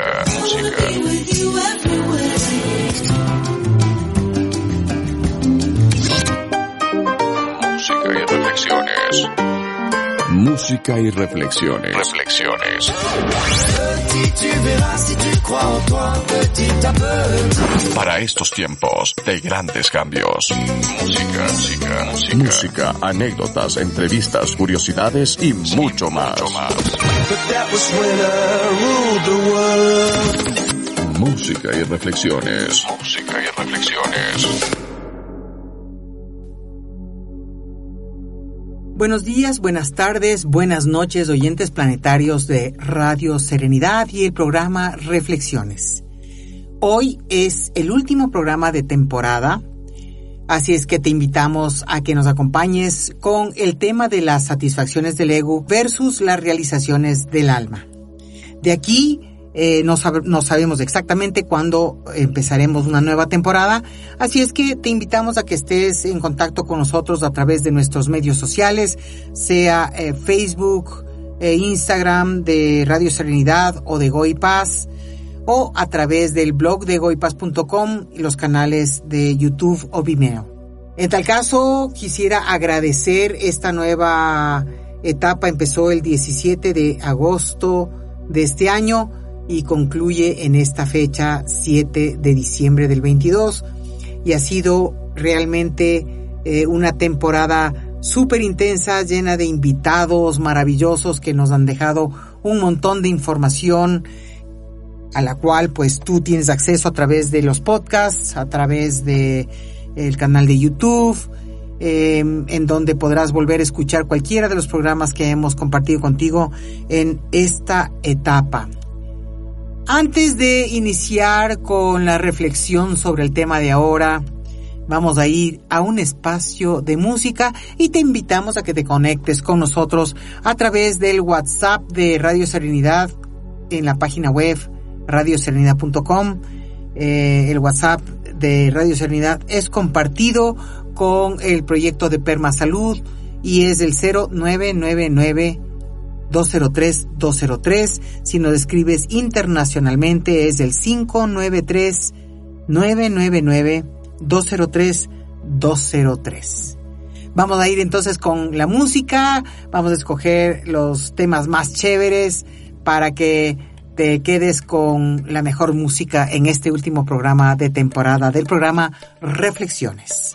música, música. Música y reflexiones. Música y reflexiones. Reflexiones. Para estos tiempos de grandes cambios. Música, música, música. Música, anécdotas, entrevistas, curiosidades y mucho más. Música y reflexiones. Música y reflexiones. Buenos días, buenas tardes, buenas noches, oyentes planetarios de Radio Serenidad y el programa Reflexiones. Hoy es el último programa de temporada, así es que te invitamos a que nos acompañes con el tema de las satisfacciones del ego versus las realizaciones del alma. De aquí eh, no, sabemos exactamente cuándo empezaremos una nueva temporada, así es que te invitamos a que estés en contacto con nosotros a través de nuestros medios sociales, sea eh, Facebook, eh, Instagram de Radio Serenidad o de Goy Paz, o a través del blog de goipaz.com y los canales de YouTube o Vimeo. En tal caso, quisiera agradecer esta nueva etapa, empezó el 17 de agosto de este año, y concluye en esta fecha 7 de diciembre del 22 y ha sido realmente eh, una temporada súper intensa, llena de invitados maravillosos que nos han dejado un montón de información a la cual pues tú tienes acceso a través de los podcasts, a través de el canal de YouTube, eh, en donde podrás volver a escuchar cualquiera de los programas que hemos compartido contigo en esta etapa. Antes de iniciar con la reflexión sobre el tema de ahora, vamos a ir a un espacio de música y te invitamos a que te conectes con nosotros a través del WhatsApp de Radio Serenidad en la página web radioserenidad.com. Eh, el WhatsApp de Radio Serenidad es compartido con el proyecto de Perma Salud y es el 0999 203-203. Si nos escribes internacionalmente es el 593-999-203-203. Vamos a ir entonces con la música, vamos a escoger los temas más chéveres para que te quedes con la mejor música en este último programa de temporada del programa Reflexiones.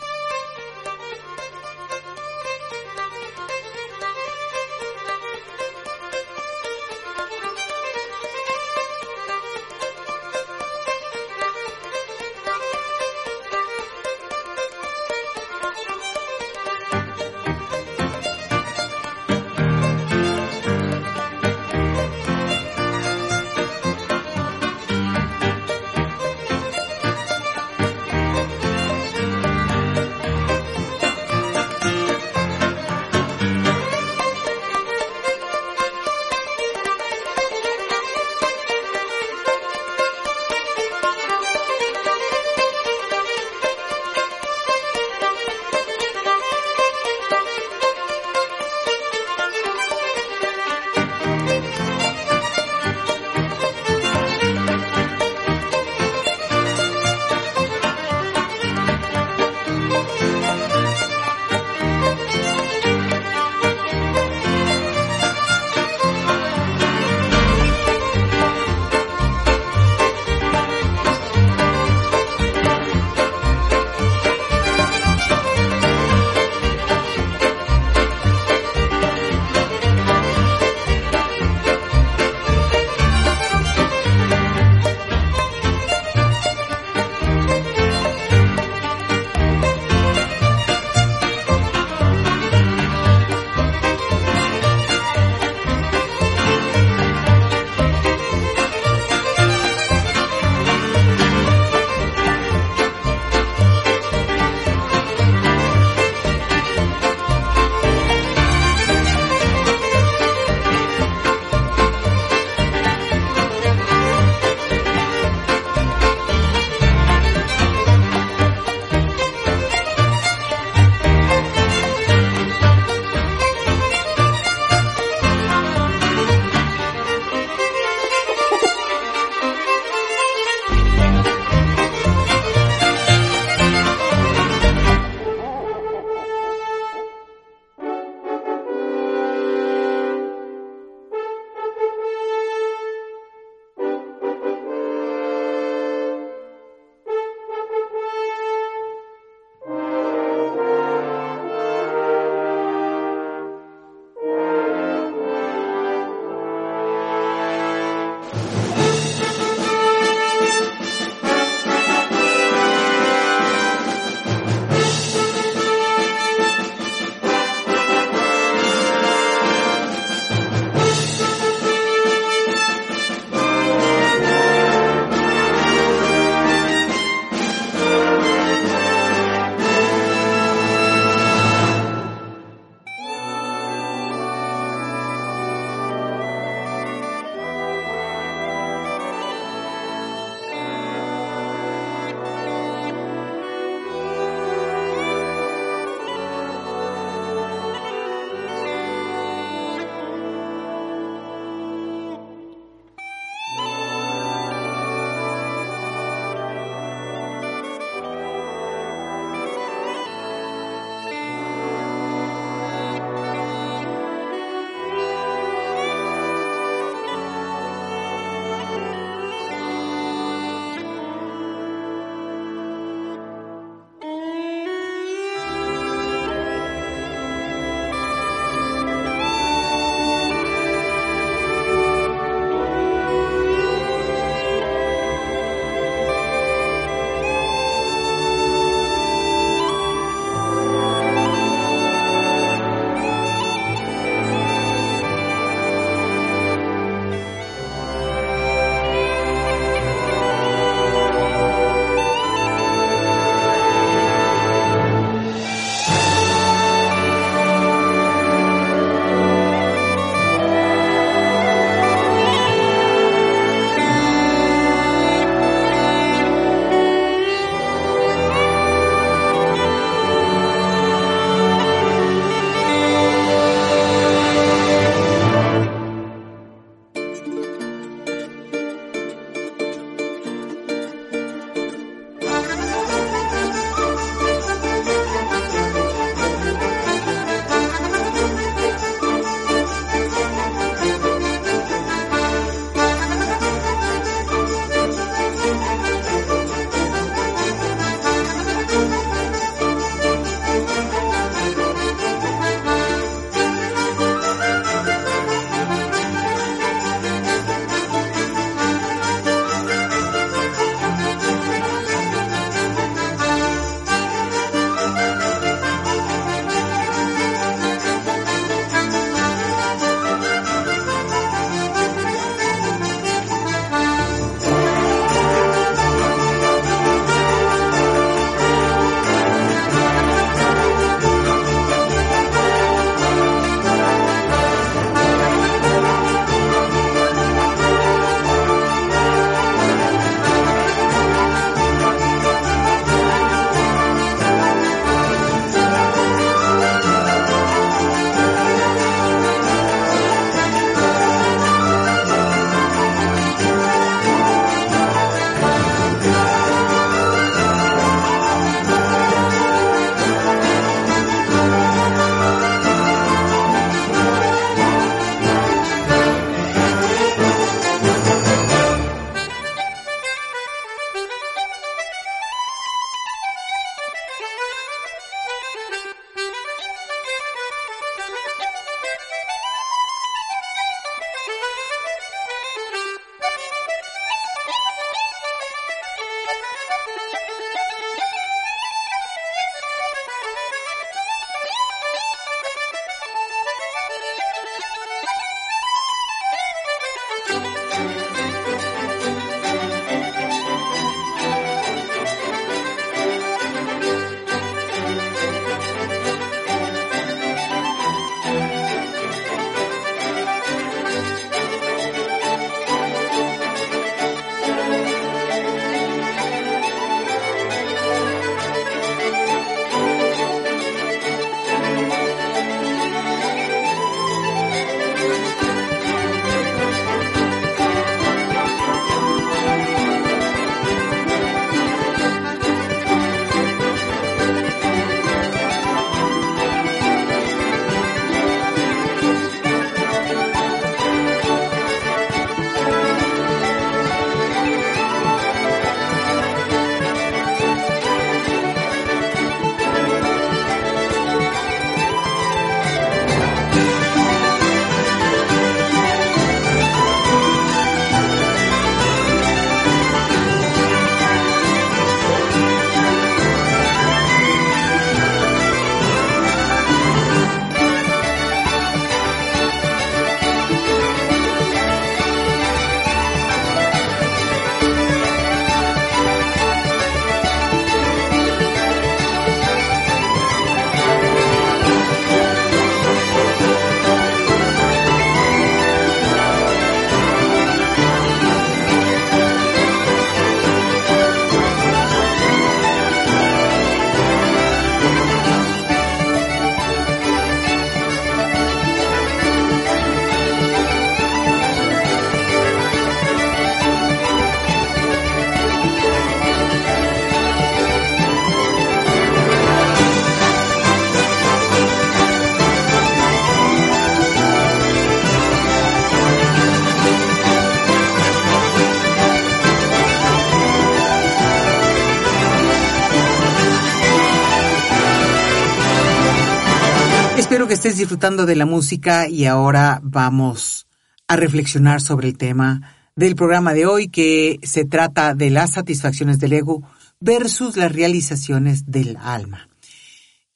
Estés disfrutando de la música y ahora vamos a reflexionar sobre el tema del programa de hoy que se trata de las satisfacciones del ego versus las realizaciones del alma.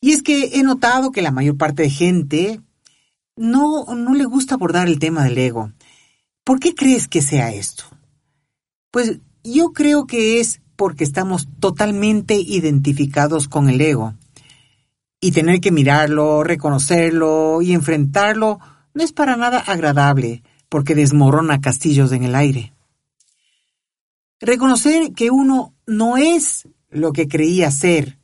Y es que he notado que la mayor parte de gente no, no le gusta abordar el tema del ego. ¿Por qué crees que sea esto? Pues yo creo que es porque estamos totalmente identificados con el ego. Y tener que mirarlo, reconocerlo y enfrentarlo no es para nada agradable, porque desmorona castillos en el aire. Reconocer que uno no es lo que creía ser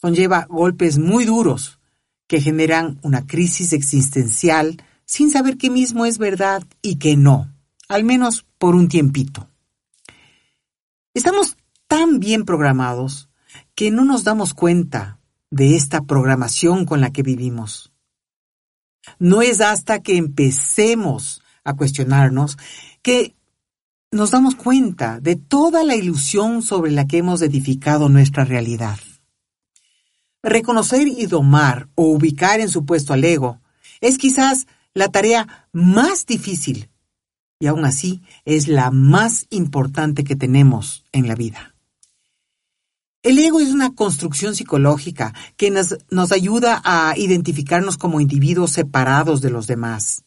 conlleva golpes muy duros que generan una crisis existencial sin saber qué mismo es verdad y qué no, al menos por un tiempito. Estamos tan bien programados que no nos damos cuenta de esta programación con la que vivimos. No es hasta que empecemos a cuestionarnos que nos damos cuenta de toda la ilusión sobre la que hemos edificado nuestra realidad. Reconocer y domar o ubicar en su puesto al ego es quizás la tarea más difícil y aún así es la más importante que tenemos en la vida. El ego es una construcción psicológica que nos, nos, ayuda a identificarnos como individuos separados de los demás.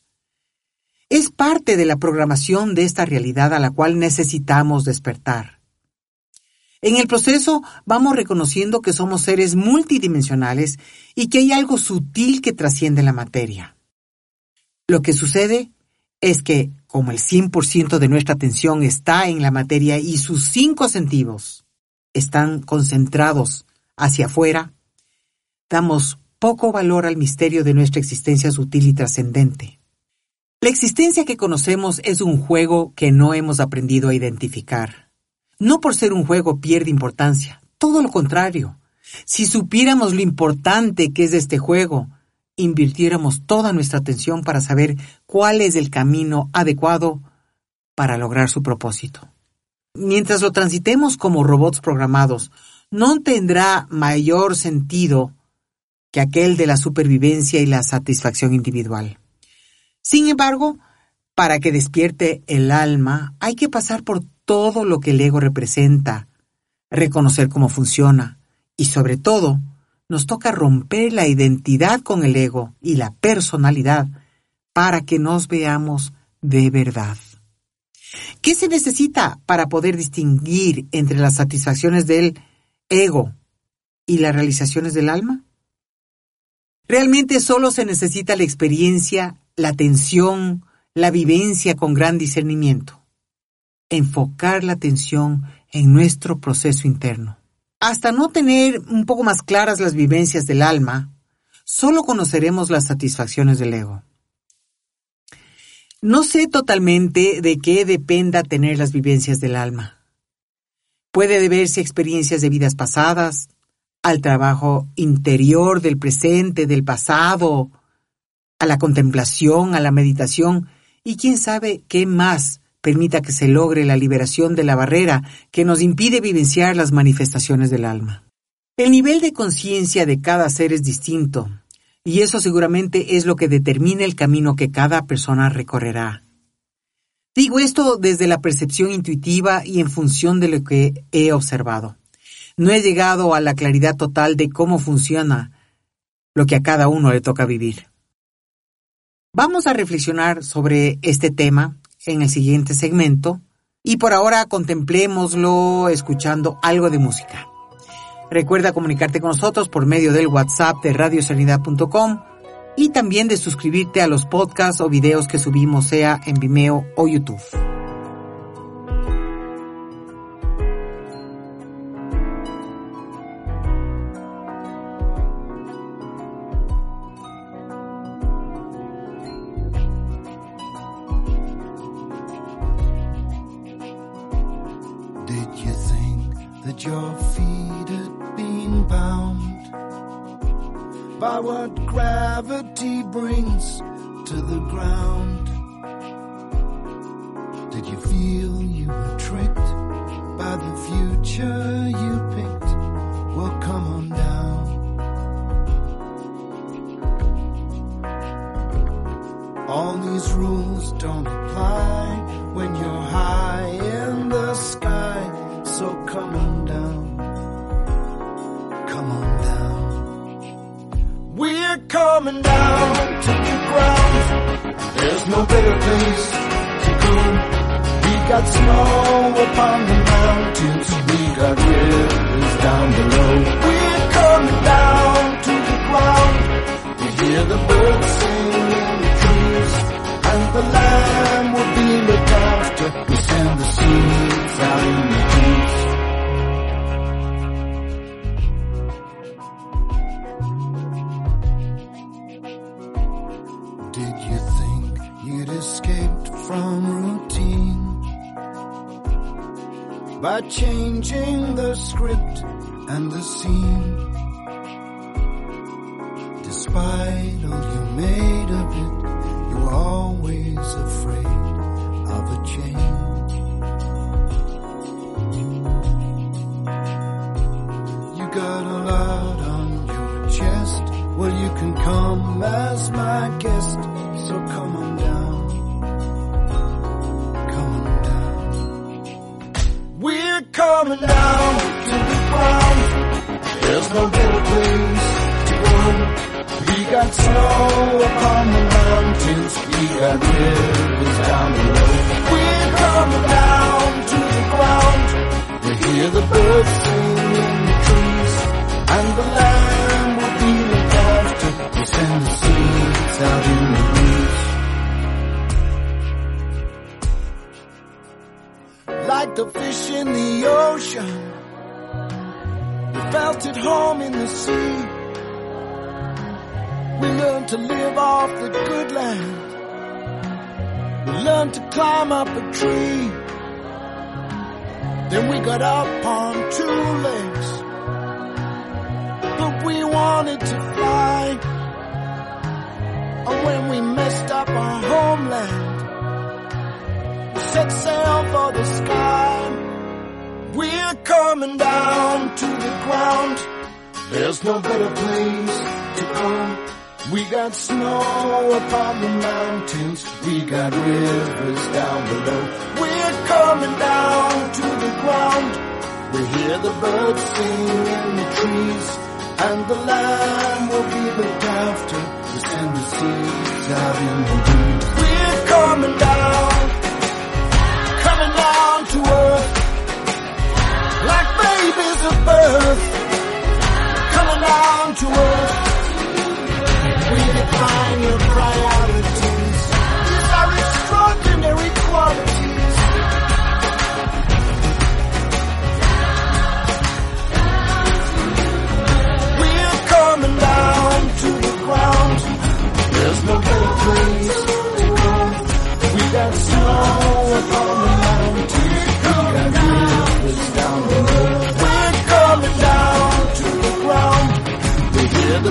Es parte de la programación de esta realidad a la cual necesitamos despertar. En el proceso vamos reconociendo que somos seres multidimensionales y que hay algo sutil que trasciende la materia. Lo que sucede es que, como el 100% de nuestra atención está en la materia y sus cinco sentidos están concentrados hacia afuera, damos poco valor al misterio de nuestra existencia sutil y trascendente. La existencia que conocemos es un juego que no hemos aprendido a identificar. No por ser un juego pierde importancia, todo lo contrario. Si supiéramos lo importante que es este juego, invirtiéramos toda nuestra atención para saber cuál es el camino adecuado para lograr su propósito. Mientras lo transitemos como robots programados, no tendrá mayor sentido que aquel de la supervivencia y la satisfacción individual. Sin embargo, para que despierte el alma hay que pasar por todo lo que el ego representa, reconocer cómo funciona y sobre todo nos toca romper la identidad con el ego y la personalidad para que nos veamos de verdad. ¿Qué se necesita para poder distinguir entre las satisfacciones del ego y las realizaciones del alma? Realmente solo se necesita la experiencia la atención, la vivencia con gran discernimiento. Enfocar la atención en nuestro proceso interno. Hasta no tener un poco más claras las vivencias del alma, solo conoceremos las satisfacciones del ego. No sé totalmente de qué dependa tener las vivencias del alma. Puede deberse a experiencias de vidas pasadas, al trabajo interior del presente, del pasado, a la contemplación, a la meditación y quién sabe qué más permita que se logre la liberación de la barrera que nos impide vivenciar las manifestaciones del alma. El nivel de conciencia de cada ser es distinto, y eso seguramente es lo que determina el camino que cada persona recorrerá. Digo esto desde la percepción intuitiva y en función de lo que he observado. No he llegado a la claridad total de cómo funciona lo que a cada uno le toca vivir. Vamos a reflexionar sobre este tema en el siguiente segmento y por ahora contemplémoslo escuchando algo de música. Recuerda comunicarte con nosotros por medio del WhatsApp de radiosanidad.com y también de suscribirte a los podcasts o videos que subimos sea en Vimeo o YouTube. what gravity brings to the ground. Did you feel you were tricked by the future you picked? Well, come on down. All these rules don't apply when you're high in the sky, so come on down. coming down to the ground. There's no better place to go. We got snow upon the mountains. We got rivers down below. We're coming down to the ground. We hear the birds sing in the trees. And the lamb will be looked after. We send the seeds out in the trees. by changing the script and the scene.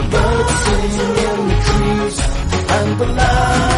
the birds sing in the trees and the light.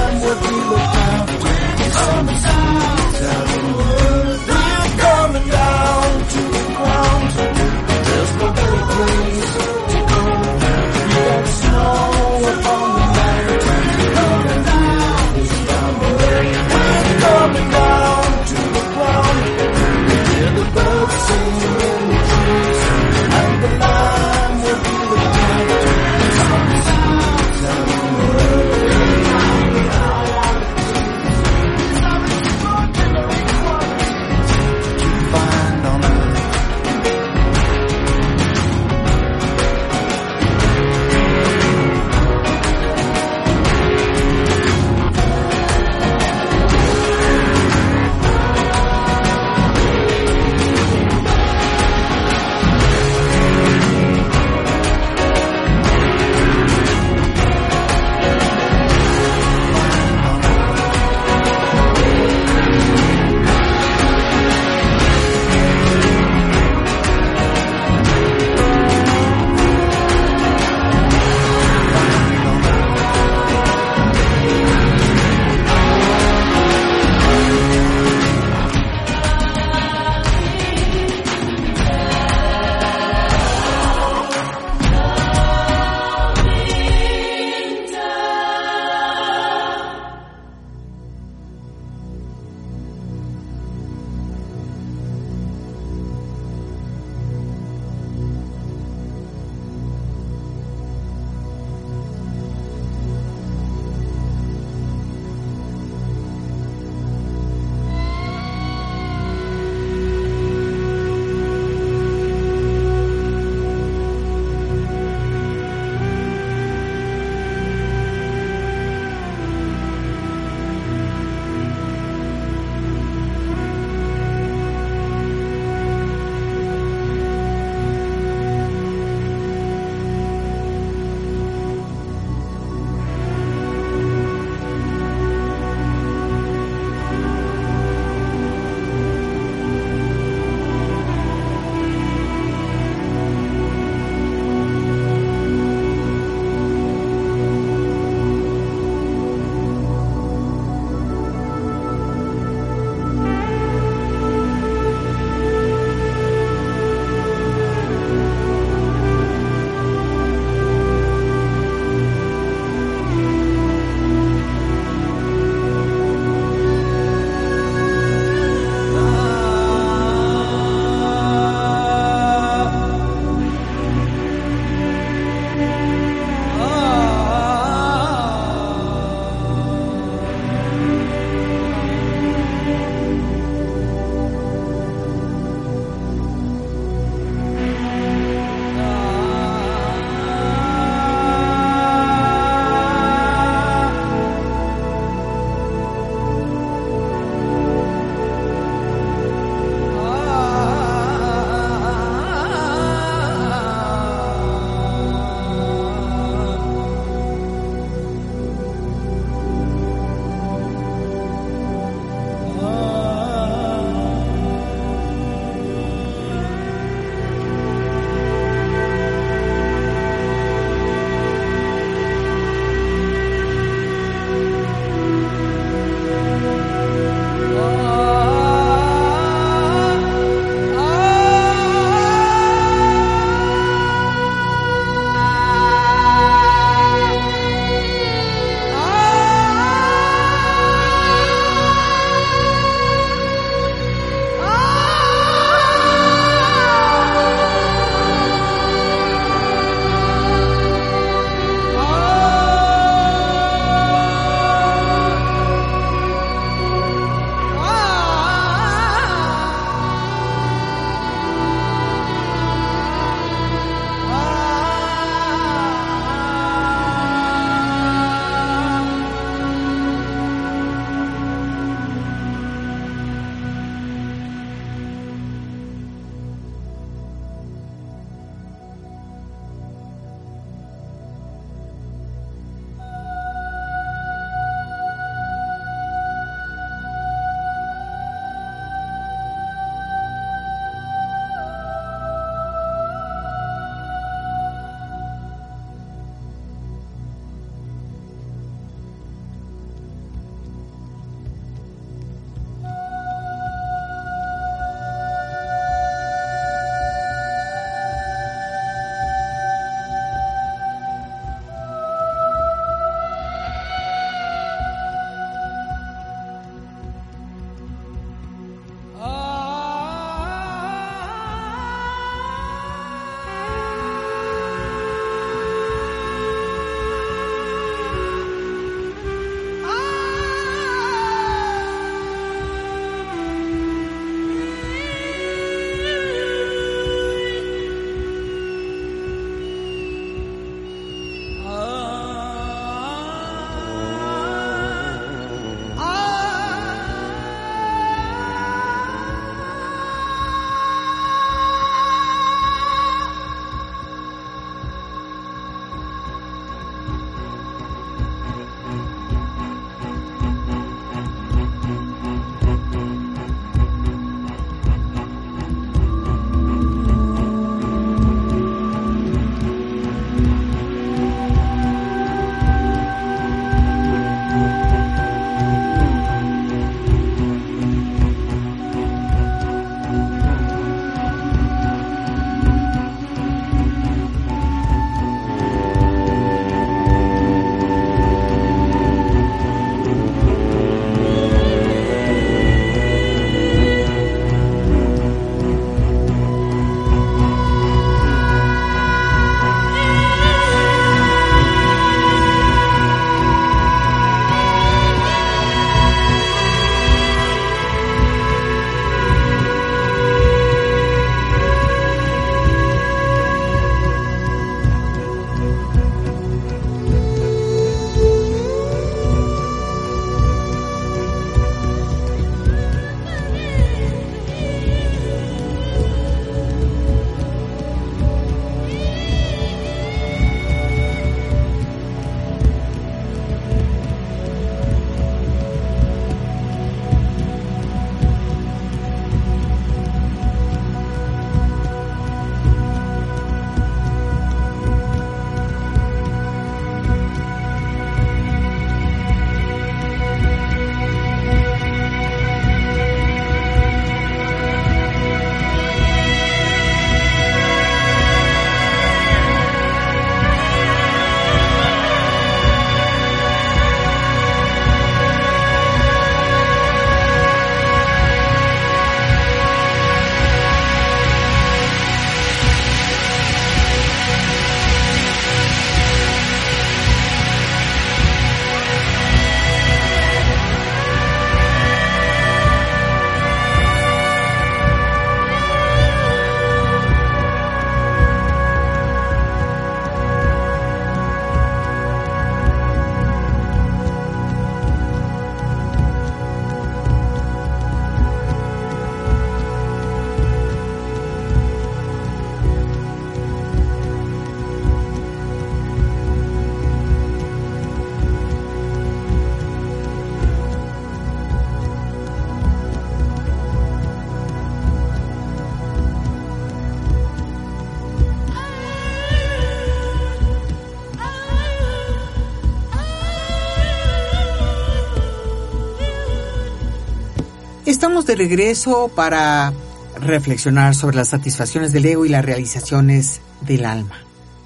Estamos de regreso para reflexionar sobre las satisfacciones del ego y las realizaciones del alma.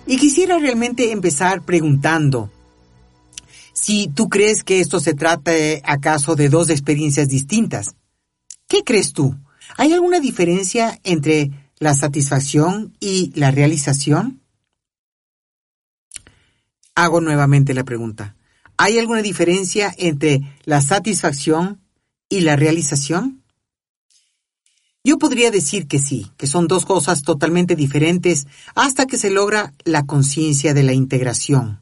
Y quisiera realmente empezar preguntando si tú crees que esto se trata acaso de dos experiencias distintas. ¿Qué crees tú? ¿Hay alguna diferencia entre la satisfacción y la realización? Hago nuevamente la pregunta. ¿Hay alguna diferencia entre la satisfacción y la realización? Yo podría decir que sí, que son dos cosas totalmente diferentes hasta que se logra la conciencia de la integración.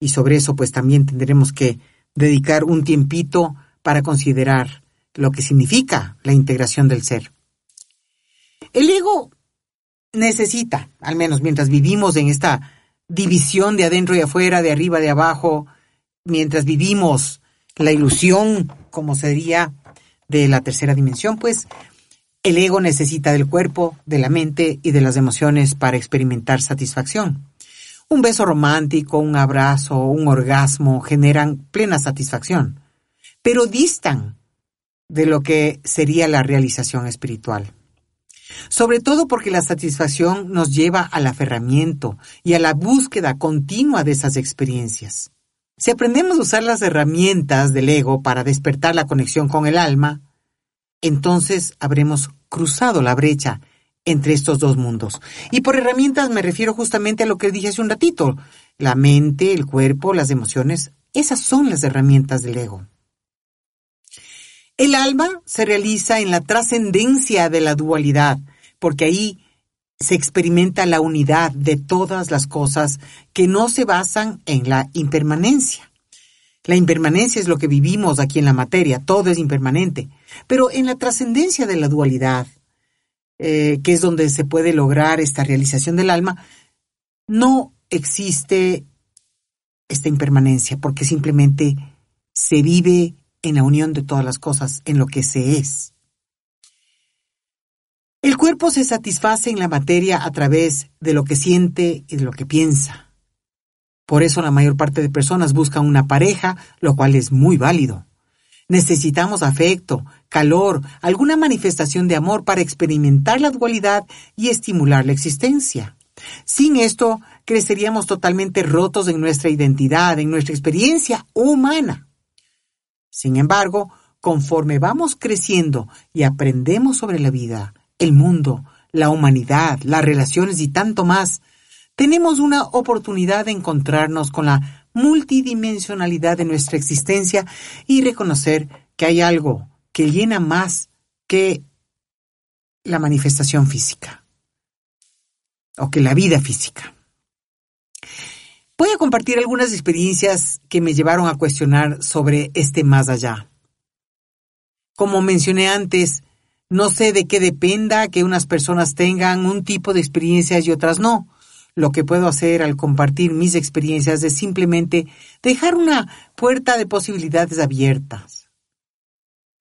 Y sobre eso pues también tendremos que dedicar un tiempito para considerar lo que significa la integración del ser. El ego necesita, al menos mientras vivimos en esta división de adentro y afuera, de arriba, de abajo, mientras vivimos la ilusión, como sería, de la tercera dimensión, pues el ego necesita del cuerpo, de la mente y de las emociones para experimentar satisfacción. Un beso romántico, un abrazo, un orgasmo generan plena satisfacción, pero distan de lo que sería la realización espiritual. Sobre todo porque la satisfacción nos lleva al aferramiento y a la búsqueda continua de esas experiencias. Si aprendemos a usar las herramientas del ego para despertar la conexión con el alma, entonces habremos cruzado la brecha entre estos dos mundos. Y por herramientas me refiero justamente a lo que dije hace un ratito. La mente, el cuerpo, las emociones, esas son las herramientas del ego. El alma se realiza en la trascendencia de la dualidad, porque ahí se experimenta la unidad de todas las cosas que no se basan en la impermanencia. La impermanencia es lo que vivimos aquí en la materia, todo es impermanente. Pero en la trascendencia de la dualidad, eh, que es donde se puede lograr esta realización del alma, no existe esta impermanencia, porque simplemente se vive en la unión de todas las cosas, en lo que se es. El cuerpo se satisface en la materia a través de lo que siente y de lo que piensa. Por eso la mayor parte de personas buscan una pareja, lo cual es muy válido. Necesitamos afecto, calor, alguna manifestación de amor para experimentar la dualidad y estimular la existencia. Sin esto, creceríamos totalmente rotos en nuestra identidad, en nuestra experiencia humana. Sin embargo, conforme vamos creciendo y aprendemos sobre la vida, el mundo, la humanidad, las relaciones y tanto más, tenemos una oportunidad de encontrarnos con la multidimensionalidad de nuestra existencia y reconocer que hay algo que llena más que la manifestación física o que la vida física. Voy a compartir algunas experiencias que me llevaron a cuestionar sobre este más allá. Como mencioné antes, no sé de qué dependa que unas personas tengan un tipo de experiencias y otras no. Lo que puedo hacer al compartir mis experiencias es simplemente dejar una puerta de posibilidades abiertas.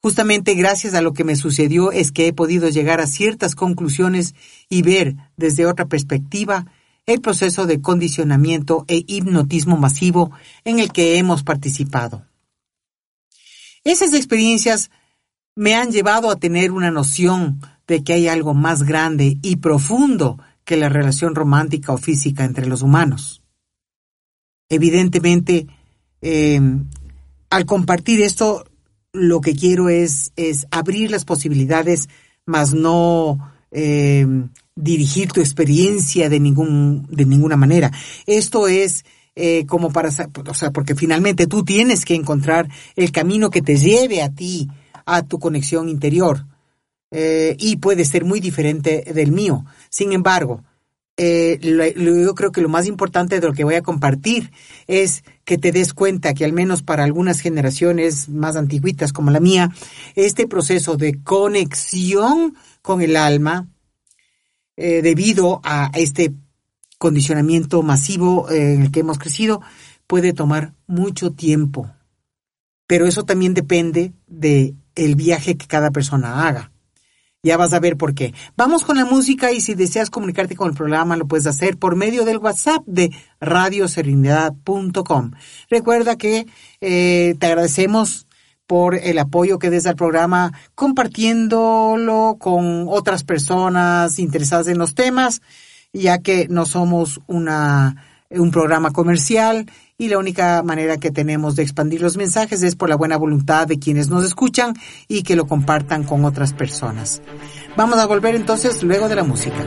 Justamente gracias a lo que me sucedió es que he podido llegar a ciertas conclusiones y ver desde otra perspectiva el proceso de condicionamiento e hipnotismo masivo en el que hemos participado. Esas experiencias me han llevado a tener una noción de que hay algo más grande y profundo que la relación romántica o física entre los humanos. Evidentemente, em, al compartir esto, lo que quiero es, abrir las posibilidades, más no em, dirigir tu experiencia de, ningún, de ninguna manera. Esto es eh, como para, o sea, porque finalmente tú tienes que encontrar el camino que te lleve a ti a tu conexión interior. Eh, y puede ser muy diferente del mío. Sin embargo, eh, yo creo que lo más importante de lo que voy a compartir es que te des cuenta que al menos para algunas generaciones más antiguitas como la mía, este proceso de conexión con el alma, eh, debido a este condicionamiento masivo en el que hemos crecido, puede tomar mucho tiempo. Pero eso también depende de el viaje que cada persona haga. Ya vas a ver por qué. Vamos con la música y si deseas comunicarte con el programa lo puedes hacer por medio del WhatsApp de radioserenidad.com. Recuerda que eh, te agradecemos por el apoyo que des al programa, compartiéndolo con otras personas interesadas en los temas, ya que no somos una, un programa comercial y la única manera que tenemos de expandir los mensajes es por la buena voluntad de quienes nos escuchan y que lo compartan con otras personas. Vamos a volver entonces luego de la música.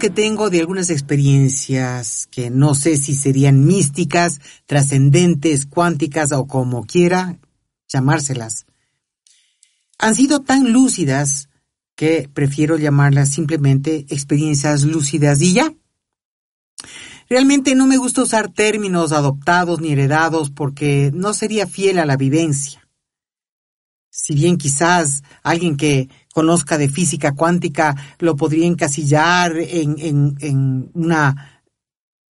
Que tengo de algunas experiencias que no sé si serían místicas, trascendentes, cuánticas o como quiera llamárselas, han sido tan lúcidas que prefiero llamarlas simplemente experiencias lúcidas y ya. Realmente no me gusta usar términos adoptados ni heredados porque no sería fiel a la vivencia. Si bien quizás alguien que conozca de física cuántica lo podría encasillar en, en, en una,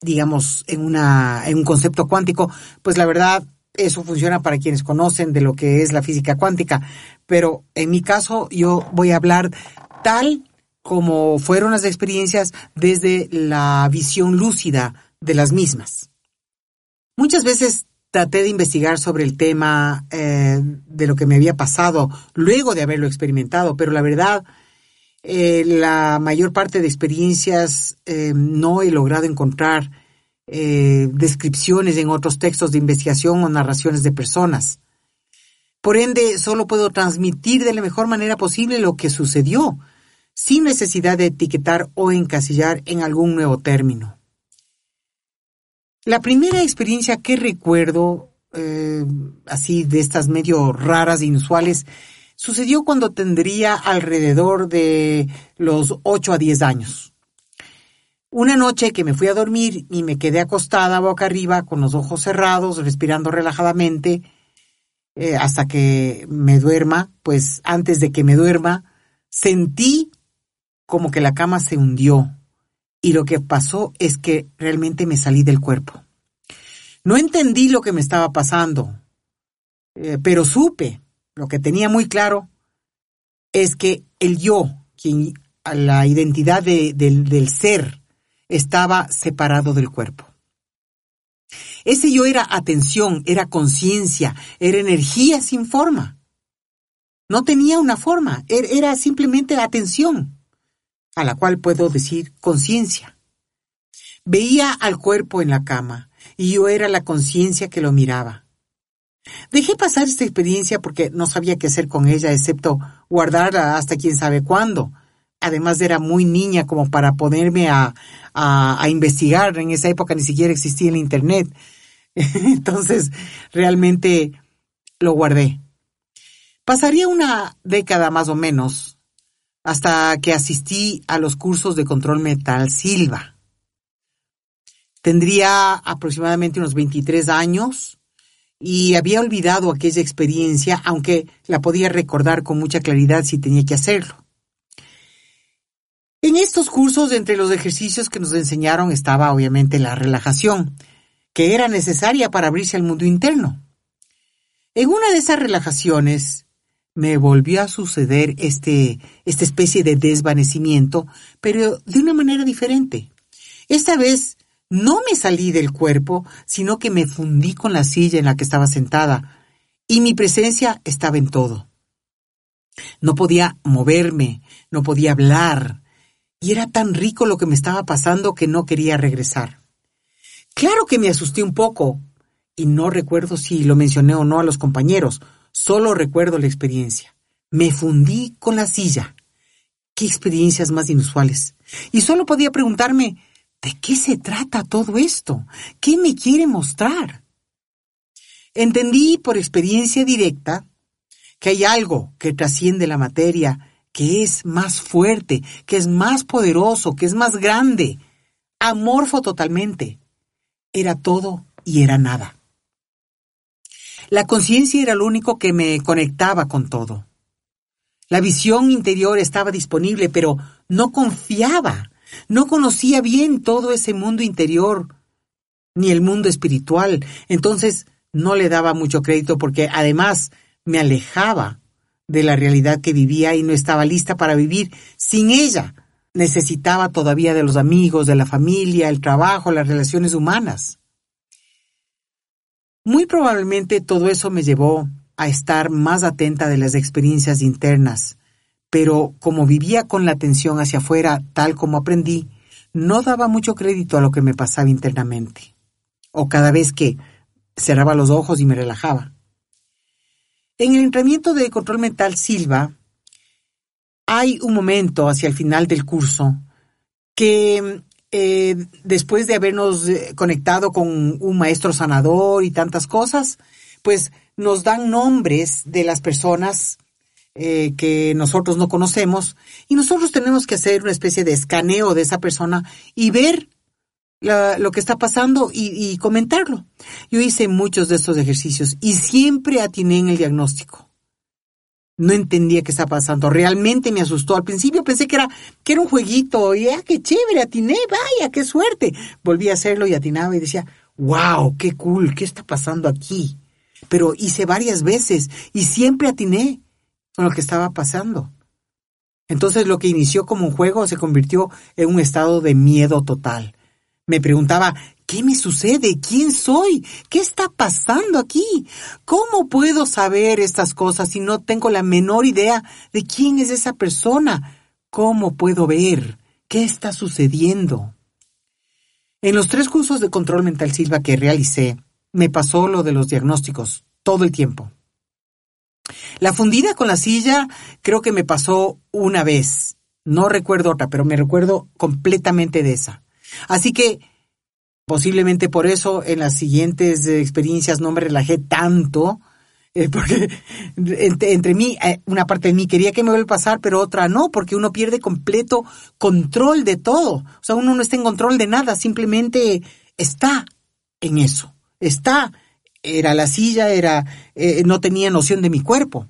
digamos, en, una, en un concepto cuántico, pues la verdad eso funciona para quienes conocen de lo que es la física cuántica. Pero en mi caso yo voy a hablar tal como fueron las experiencias desde la visión lúcida de las mismas. Muchas veces traté de investigar sobre el tema eh, de lo que me había pasado luego de haberlo experimentado, pero la verdad, eh, la mayor parte de experiencias eh, no he logrado encontrar descripciones en otros textos de investigación o narraciones de personas. Por ende, solo puedo transmitir de la mejor manera posible lo que sucedió, sin necesidad de etiquetar o encasillar en algún nuevo término. La primera experiencia que recuerdo, eh, así de estas medio raras e inusuales, sucedió cuando tendría alrededor de los 8 a 10 años. Una noche que me fui a dormir y me quedé acostada boca arriba con los ojos cerrados, respirando relajadamente, eh, hasta que me duerma, pues antes de que me duerma, sentí como que la cama se hundió y lo que pasó es que realmente me salí del cuerpo. No entendí lo que me estaba pasando, eh, pero supe, lo que tenía muy claro, es que el yo, quien, la identidad del ser, estaba separado del cuerpo. Ese yo era atención, era conciencia, era energía sin forma. No tenía una forma, er, era simplemente atención a la cual puedo decir conciencia. Veía al cuerpo en la cama y yo era la conciencia que lo miraba. Dejé pasar esta experiencia porque no sabía qué hacer con ella excepto guardarla hasta quién sabe cuándo. Además era muy niña como para ponerme a, a, investigar. En esa época ni siquiera existía el Internet. Entonces realmente lo guardé. Pasaría una década más o menos hasta que asistí a los cursos de control metal Silva. Tendría aproximadamente unos 23 años y había olvidado aquella experiencia, aunque la podía recordar con mucha claridad si tenía que hacerlo. En estos cursos, entre los ejercicios que nos enseñaron, estaba obviamente la relajación, que era necesaria para abrirse al mundo interno. En una de esas relajaciones, me volvió a suceder este, esta especie de desvanecimiento, pero de una manera diferente. Esta vez no me salí del cuerpo, sino que me fundí con la silla en la que estaba sentada, y mi presencia estaba en todo. No podía moverme, no podía hablar, y era tan rico lo que me estaba pasando que no quería regresar. Claro que me asusté un poco, y no recuerdo si lo mencioné o no a los compañeros, Solo recuerdo la experiencia. Me fundí con la silla. Qué experiencias más inusuales. Y solo podía preguntarme, ¿de qué se trata todo esto? ¿Qué me quiere mostrar? Entendí por experiencia directa que hay algo que trasciende la materia, que es más fuerte, que es más poderoso, que es más grande, amorfo totalmente. Era todo y era nada. La conciencia era lo único que me conectaba con todo. La visión interior estaba disponible, pero no confiaba, no conocía bien todo ese mundo interior, ni el mundo espiritual. Entonces no le daba mucho crédito porque además me alejaba de la realidad que vivía y no estaba lista para vivir sin ella. Necesitaba todavía de los amigos, de la familia, el trabajo, las relaciones humanas. Muy probablemente todo eso me llevó a estar más atenta de las experiencias internas, pero como vivía con la atención hacia afuera tal como aprendí, no daba mucho crédito a lo que me pasaba internamente, o cada vez que cerraba los ojos y me relajaba. En el entrenamiento de control mental Silva, hay un momento hacia el final del curso que eh, después de habernos eh, conectado con un maestro sanador y tantas cosas, pues nos dan nombres de las personas eh, que nosotros no conocemos y nosotros tenemos que hacer una especie de escaneo de esa persona y ver lo que está pasando y, y comentarlo. Yo hice muchos de estos ejercicios y siempre atiné en el diagnóstico no entendía qué estaba pasando. Realmente me asustó. Al principio pensé que era, que era un jueguito. Y ah, qué chévere, atiné, vaya, qué suerte. Volví a hacerlo y atinaba y decía, wow, qué cool, ¿qué está pasando aquí? Pero hice varias veces y siempre atiné con lo que estaba pasando. Entonces lo que inició como un juego se convirtió en un estado de miedo total. Me preguntaba, ¿qué me sucede? ¿Quién soy? ¿Qué está pasando aquí? ¿Cómo puedo saber estas cosas si no tengo la menor idea de quién es esa persona? ¿Cómo puedo ver? ¿Qué está sucediendo? En los tres cursos de control mental Silva que realicé, me pasó lo de los diagnósticos todo el tiempo. La fundida con la silla creo que me pasó una vez. No recuerdo otra, pero me recuerdo completamente de esa. Así que posiblemente por eso en las siguientes experiencias no me relajé tanto, eh, porque entre, mí, eh, una parte de mí quería que me vuelva a pasar, pero otra no, porque uno pierde completo control de todo. O sea, uno no está en control de nada, simplemente está en eso. Está, era la silla, era, eh, no tenía noción de mi cuerpo.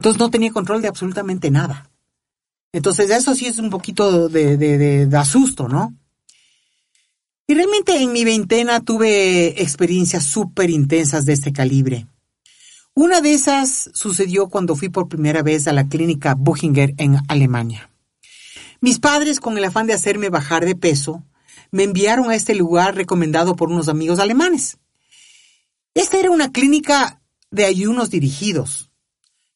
Entonces no tenía control de absolutamente nada. Entonces eso sí es un poquito de, de asusto, ¿no? Y realmente en mi veintena tuve experiencias súper intensas de este calibre. Una de esas sucedió cuando fui por primera vez a la clínica Buchinger en Alemania. Mis padres, con el afán de hacerme bajar de peso, me enviaron a este lugar recomendado por unos amigos alemanes. Esta era una clínica de ayunos dirigidos.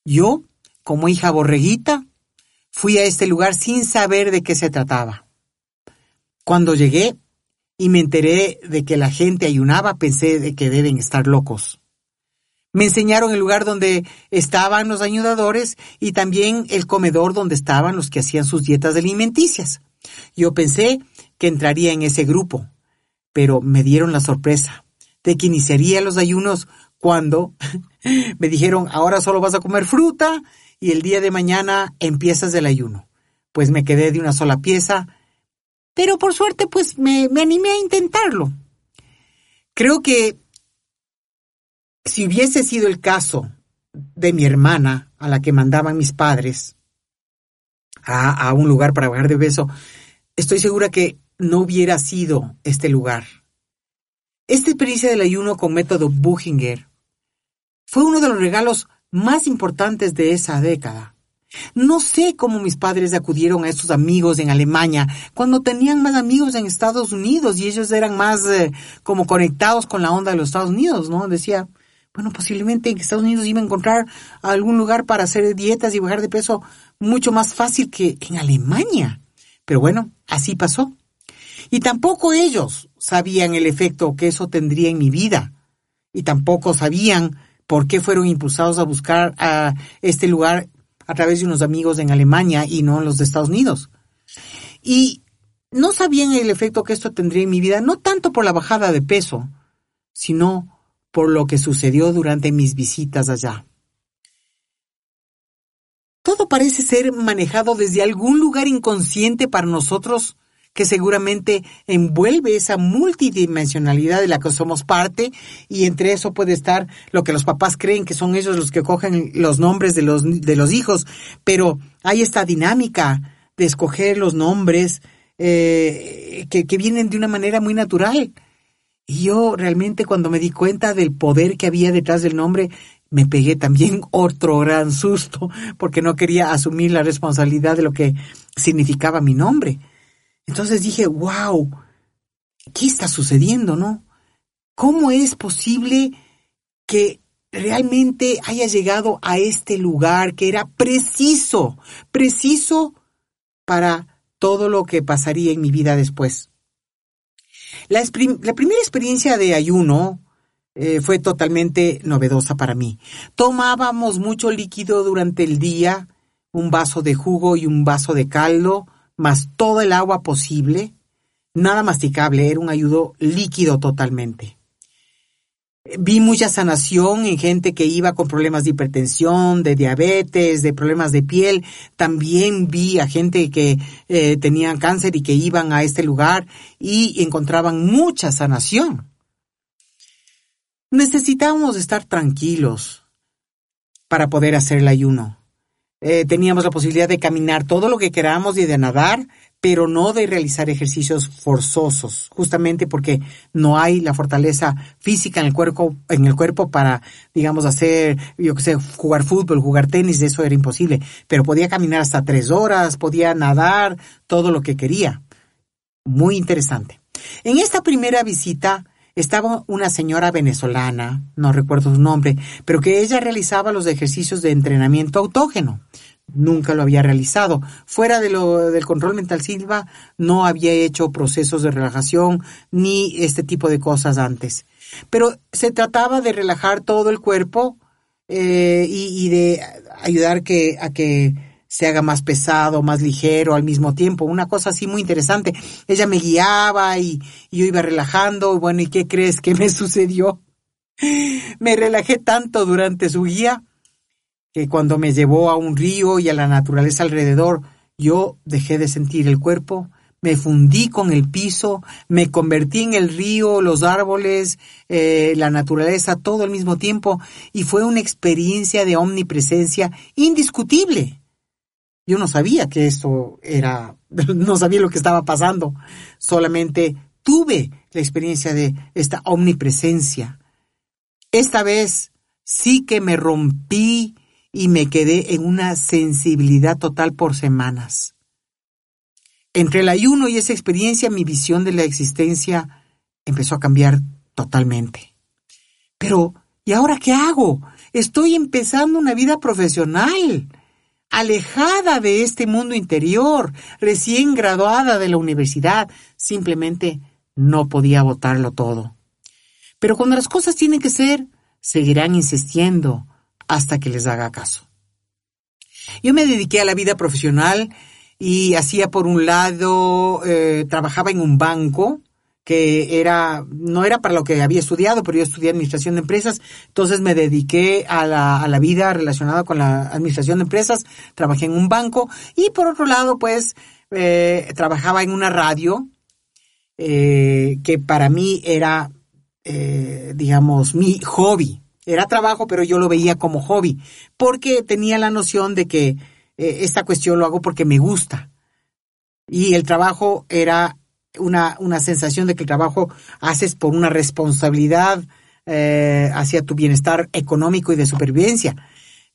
Yo, como hija borreguita, fui a este lugar sin saber de qué se trataba. Cuando llegué, y me enteré de que la gente ayunaba, pensé de que deben estar locos. Me enseñaron el lugar donde estaban los ayudadores y también el comedor donde estaban los que hacían sus dietas alimenticias. Yo pensé que entraría en ese grupo, pero me dieron la sorpresa de que iniciaría los ayunos cuando me dijeron ahora solo vas a comer fruta y el día de mañana empiezas el ayuno. Pues me quedé de una sola pieza pero por suerte, pues me, me animé a intentarlo. Creo que si hubiese sido el caso de mi hermana, a la que mandaban mis padres a, a, un lugar para bajar de peso, estoy segura que no hubiera sido este lugar. Esta experiencia del ayuno con método Buchinger fue uno de los regalos más importantes de esa década. No sé cómo mis padres acudieron a estos amigos en Alemania cuando tenían más amigos en Estados Unidos y ellos eran más eh, como conectados con la onda de los Estados Unidos, ¿no? Decía, bueno, posiblemente en Estados Unidos iba a encontrar algún lugar para hacer dietas y bajar de peso mucho más fácil que en Alemania. Pero bueno, así pasó. Y tampoco ellos sabían el efecto que eso tendría en mi vida. Y tampoco sabían por qué fueron impulsados a buscar a este lugar a través de unos amigos en Alemania y no en los Estados Unidos. Y no sabían el efecto que esto tendría en mi vida, no tanto por la bajada de peso, sino por lo que sucedió durante mis visitas allá. Todo parece ser manejado desde algún lugar inconsciente para nosotros que seguramente envuelve esa multidimensionalidad de la que somos parte y entre eso puede estar lo que los papás creen que son ellos los que cogen los nombres de los, de los hijos, pero hay esta dinámica de escoger los nombres eh, que, que vienen de una manera muy natural. Y yo realmente cuando me di cuenta del poder que había detrás del nombre, me pegué también otro gran susto porque no quería asumir la responsabilidad de lo que significaba mi nombre. Entonces dije, wow, ¿qué está sucediendo, no? ¿Cómo es posible que realmente haya llegado a este lugar que era preciso, preciso para todo lo que pasaría en mi vida después? La, primera experiencia de ayuno eh, fue totalmente novedosa para mí. Tomábamos mucho líquido durante el día, un vaso de jugo y un vaso de caldo, más todo el agua posible, nada masticable, era un ayudo líquido totalmente. Vi mucha sanación en gente que iba con problemas de hipertensión, de diabetes, de problemas de piel. También vi a gente que eh, tenían cáncer y que iban a este lugar y encontraban mucha sanación. Necesitábamos estar tranquilos para poder hacer el ayuno. Eh, teníamos la posibilidad de caminar todo lo que queramos y de nadar, pero no de realizar ejercicios forzosos, justamente porque no hay la fortaleza física en el cuerpo, en el cuerpo para, digamos, hacer, yo qué sé, jugar fútbol, jugar tenis, eso era imposible. Pero podía caminar hasta tres horas, podía nadar, todo lo que quería. Muy interesante. En esta primera visita estaba una señora venezolana, no recuerdo su nombre, pero que ella realizaba los ejercicios de entrenamiento autógeno nunca lo había realizado. Fuera de lo, del control mental Silva, no había hecho procesos de relajación ni este tipo de cosas antes. Pero se trataba de relajar todo el cuerpo eh, y, de ayudar que, a que se haga más pesado, más ligero al mismo tiempo. Una cosa así muy interesante. Ella me guiaba y, yo iba relajando. Bueno, ¿y qué crees que me sucedió? Me relajé tanto durante su guía que cuando me llevó a un río y a la naturaleza alrededor, yo dejé de sentir el cuerpo, me fundí con el piso, me convertí en el río, los árboles, eh, la naturaleza, todo al mismo tiempo, y fue una experiencia de omnipresencia indiscutible. Yo no sabía que esto era, no sabía lo que estaba pasando, solamente tuve la experiencia de esta omnipresencia. Esta vez sí que me rompí y me quedé en una sensibilidad total por semanas. Entre el ayuno y esa experiencia mi visión de la existencia empezó a cambiar totalmente. Pero, ¿y ahora qué hago? Estoy empezando una vida profesional, alejada de este mundo interior, recién graduada de la universidad. Simplemente no podía votarlo todo. Pero cuando las cosas tienen que ser, seguirán insistiendo, hasta que les haga caso. Yo me dediqué a la vida profesional y hacía por un lado, eh, trabajaba en un banco que era, no era para lo que había estudiado, pero yo estudié administración de empresas, entonces me dediqué a la, a la vida relacionada con la administración de empresas, trabajé en un banco y por otro lado, pues, eh, trabajaba en una radio, eh, que para mí era, digamos, mi hobby. Era trabajo, pero yo lo veía como hobby, porque tenía la noción de que eh, esta cuestión lo hago porque me gusta. Y el trabajo era una, una sensación de que el trabajo haces por una responsabilidad eh, hacia tu bienestar económico y de supervivencia.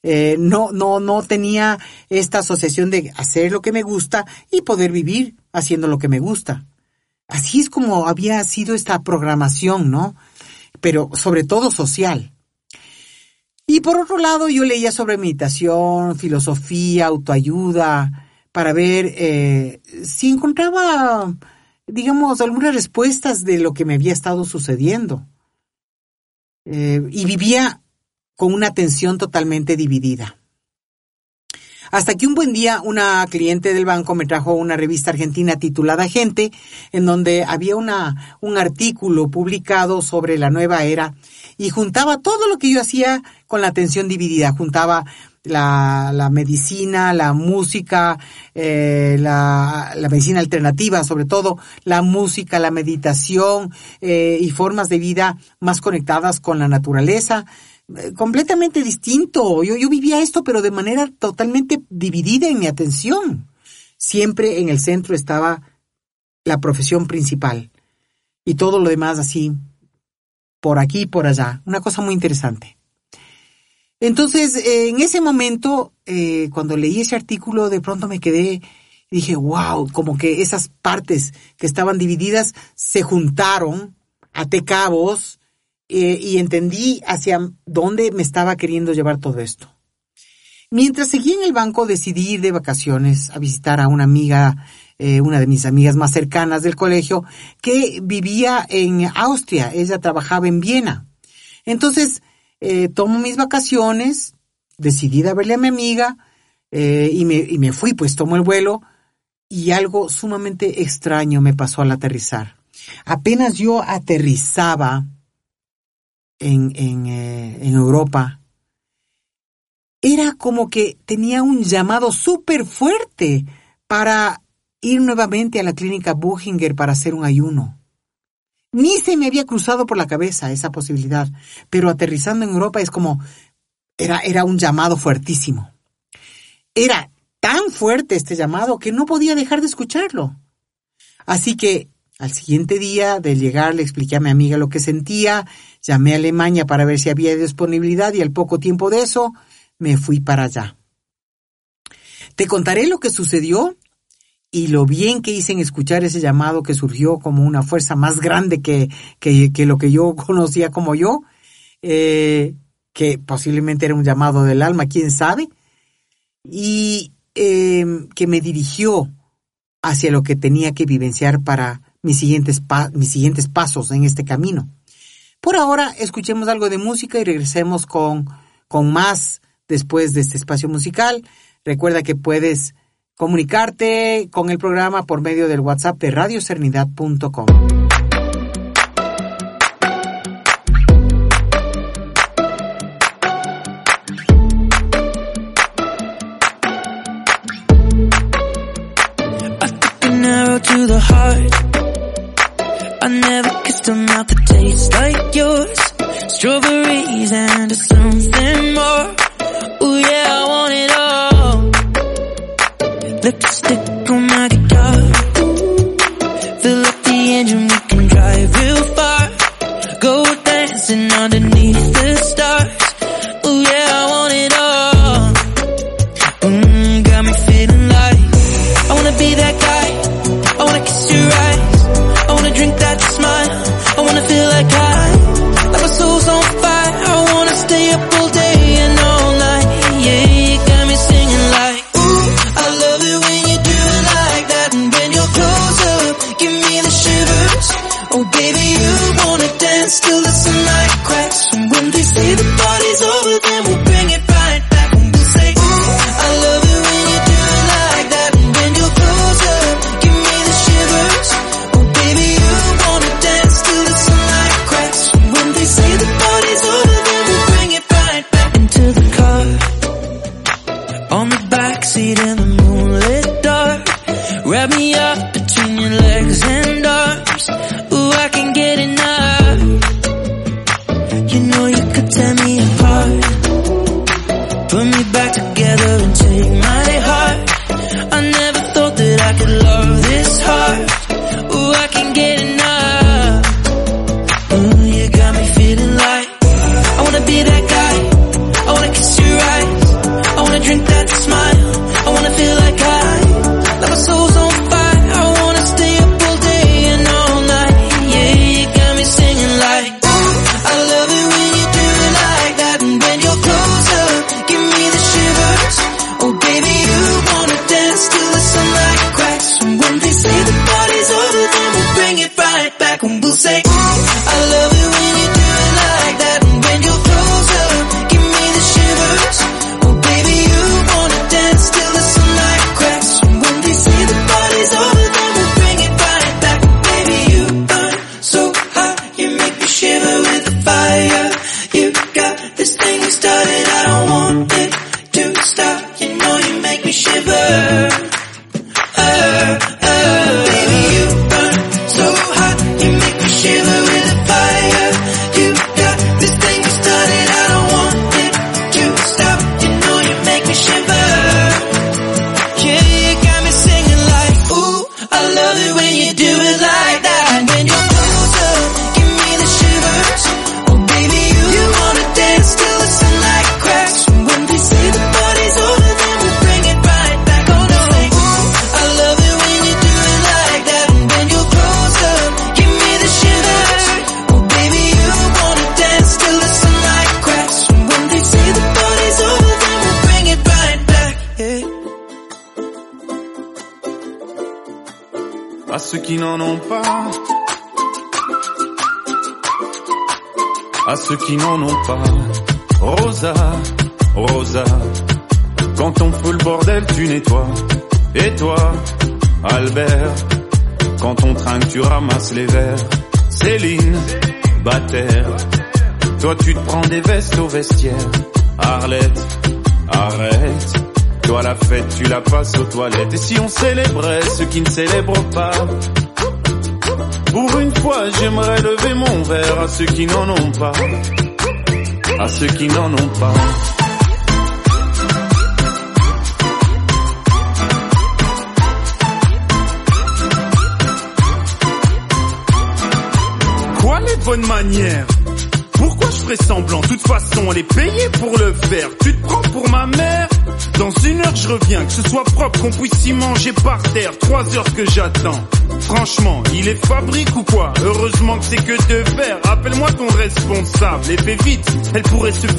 Eh, no, no, no tenía esta asociación de hacer lo que me gusta y poder vivir haciendo lo que me gusta. Así es como había sido esta programación, ¿no? Pero sobre todo social. Y por otro lado, yo leía sobre meditación, filosofía, autoayuda, para ver eh, si encontraba, digamos, algunas respuestas de lo que me había estado sucediendo. Eh, y vivía con una atención totalmente dividida. Hasta que un buen día una cliente del banco me trajo una revista argentina titulada Gente, en donde había una, un artículo publicado sobre la nueva era y juntaba todo lo que yo hacía con la atención dividida. Juntaba la, la medicina, la música, eh, la, medicina alternativa, sobre todo la música, la meditación eh, y formas de vida más conectadas con la naturaleza. Eh, completamente distinto. Yo, yo vivía esto, pero de manera totalmente dividida en mi atención. Siempre en el centro estaba la profesión principal y todo lo demás así, por aquí y por allá. Una cosa muy interesante. Entonces, eh, en ese momento, eh, cuando leí ese artículo, de pronto me quedé y dije, wow, como que esas partes que estaban divididas se juntaron, a cabos, eh, y entendí hacia dónde me estaba queriendo llevar todo esto. Mientras seguía en el banco decidí ir de vacaciones a visitar a una amiga, una de mis amigas más cercanas del colegio, que vivía en Austria. Ella trabajaba en Viena. Entonces, eh, tomo mis vacaciones, decidí de verle a mi amiga eh, y, me, y me fui, pues tomo el vuelo y algo sumamente extraño me pasó al aterrizar. Apenas yo aterrizaba en, en eh, Europa, era como que tenía un llamado súper fuerte para ir nuevamente a la clínica Buchinger para hacer un ayuno. Ni se me había cruzado por la cabeza esa posibilidad, pero aterrizando en Europa es como, era, era un llamado fuertísimo. Era tan fuerte este llamado que no podía dejar de escucharlo. Así que al siguiente día de llegar le expliqué a mi amiga lo que sentía, llamé a Alemania para ver si había disponibilidad y al poco tiempo de eso me fui para allá. Te contaré lo que sucedió y lo bien que hice en escuchar ese llamado que surgió como una fuerza más grande que, que, lo que yo conocía como yo, eh, que posiblemente era un llamado del alma, quién sabe, y em, que me dirigió hacia lo que tenía que vivenciar para mis siguientes, mis siguientes pasos en este camino. Por ahora, escuchemos algo de música y regresemos con, con más después de este espacio musical. Recuerda que puedes comunicarte con el programa por medio del WhatsApp de radiocernidad.com. to the heart. I never kissed a mouth that tastes like yours. Strawberries and something more. lips.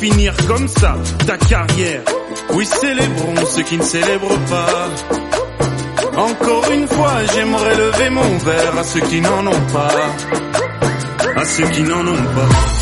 Finir comme ça, ta carrière. Oui, célébrons ceux qui ne célèbrent pas. Encore une fois, j'aimerais lever mon verre à ceux qui n'en ont pas. À ceux qui n'en ont pas.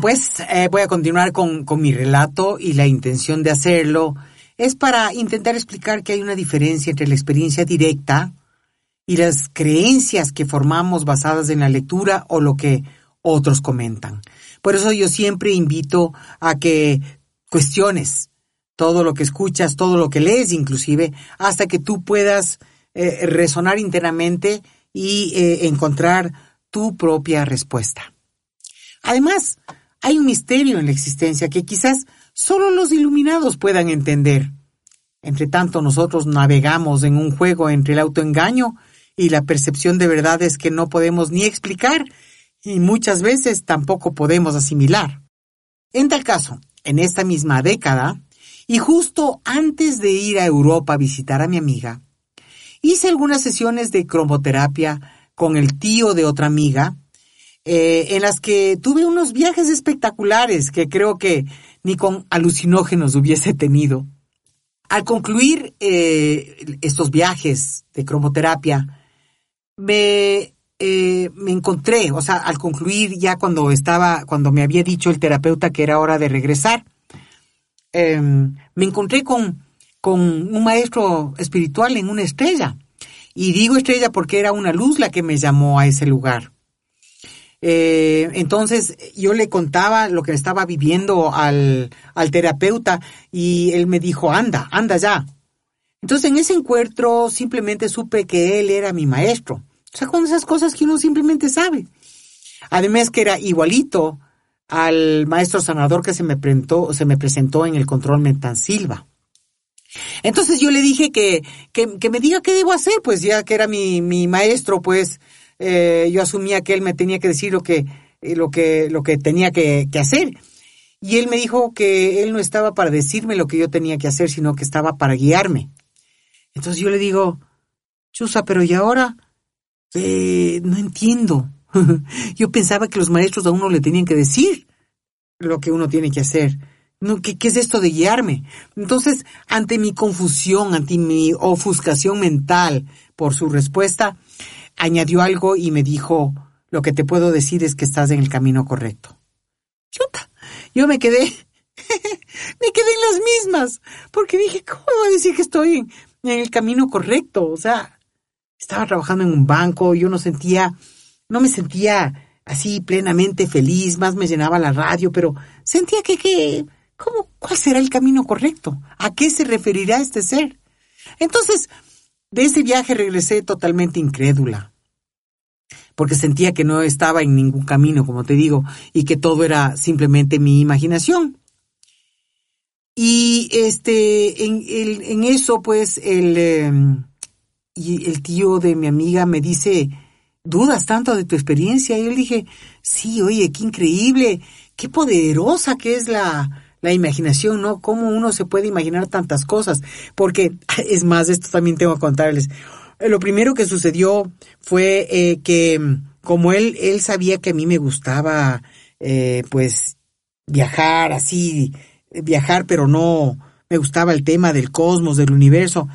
Pues eh, voy a continuar con, con mi relato y la intención de hacerlo es para intentar explicar que hay una diferencia entre la experiencia directa y las creencias que formamos basadas en la lectura o lo que otros comentan. Por eso yo siempre invito a que cuestiones todo lo que escuchas, todo lo que lees inclusive, hasta que tú puedas eh, resonar internamente y eh, encontrar tu propia respuesta. Además, hay un misterio en la existencia que quizás solo los iluminados puedan entender. Entre tanto, nosotros navegamos en un juego entre el autoengaño y la percepción de verdades que no podemos ni explicar y muchas veces tampoco podemos asimilar. En tal caso, en esta misma década, y justo antes de ir a Europa a visitar a mi amiga, hice algunas sesiones de cromoterapia con el tío de otra amiga, eh, en las que tuve unos viajes espectaculares que creo que ni con alucinógenos hubiese tenido. Al concluir eh, estos viajes de cromoterapia, me, eh, me encontré, o sea, al concluir ya cuando estaba, cuando me había dicho el terapeuta que era hora de regresar, eh, me encontré con, con un maestro espiritual en una estrella. Y digo estrella porque era una luz la que me llamó a ese lugar. Eh, entonces yo le contaba lo que estaba viviendo al, al terapeuta y él me dijo, anda, anda ya. Entonces en ese encuentro simplemente supe que él era mi maestro. O sea, con esas cosas que uno simplemente sabe. Además que era igualito al maestro sanador que se me presentó, se me presentó en el control mental Silva. Entonces yo le dije que, que, que me diga qué debo hacer, pues ya que era mi, mi maestro, pues eh, yo asumía que él me tenía que decir lo que, lo que, lo que tenía que, que hacer. Y él me dijo que él no estaba para decirme lo que yo tenía que hacer, sino que estaba para guiarme. Entonces yo le digo, Chusa, pero ¿y ahora? Eh, no entiendo. yo pensaba que los maestros a uno le tenían que decir lo que uno tiene que hacer. No, ¿qué, ¿Qué es esto de guiarme? Entonces, ante mi confusión, ante mi ofuscación mental por su respuesta, añadió algo y me dijo, lo que te puedo decir es que estás en el camino correcto. Chuta, yo me quedé, me quedé en las mismas, porque dije, ¿cómo voy a decir que estoy en, el camino correcto? O sea, estaba trabajando en un banco, yo no sentía, no me sentía así plenamente feliz, más me llenaba la radio, pero sentía que, que, ¿cómo, cuál será el camino correcto? ¿A qué se referirá este ser? Entonces, de ese viaje regresé totalmente incrédula, porque sentía que no estaba en ningún camino, como te digo, y que todo era simplemente mi imaginación. Y este, en, eso, pues, el, em, y el tío de mi amiga me dice, dudas tanto de tu experiencia. Y yo dije, sí, oye, qué increíble, qué poderosa que es la, la imaginación, ¿no? Cómo uno se puede imaginar tantas cosas. Porque, es más, esto también tengo que contarles. Lo primero que sucedió fue eh, que, como él, él sabía que a mí me gustaba, eh, pues, viajar así, viajar, pero no, me gustaba el tema del cosmos, del universo.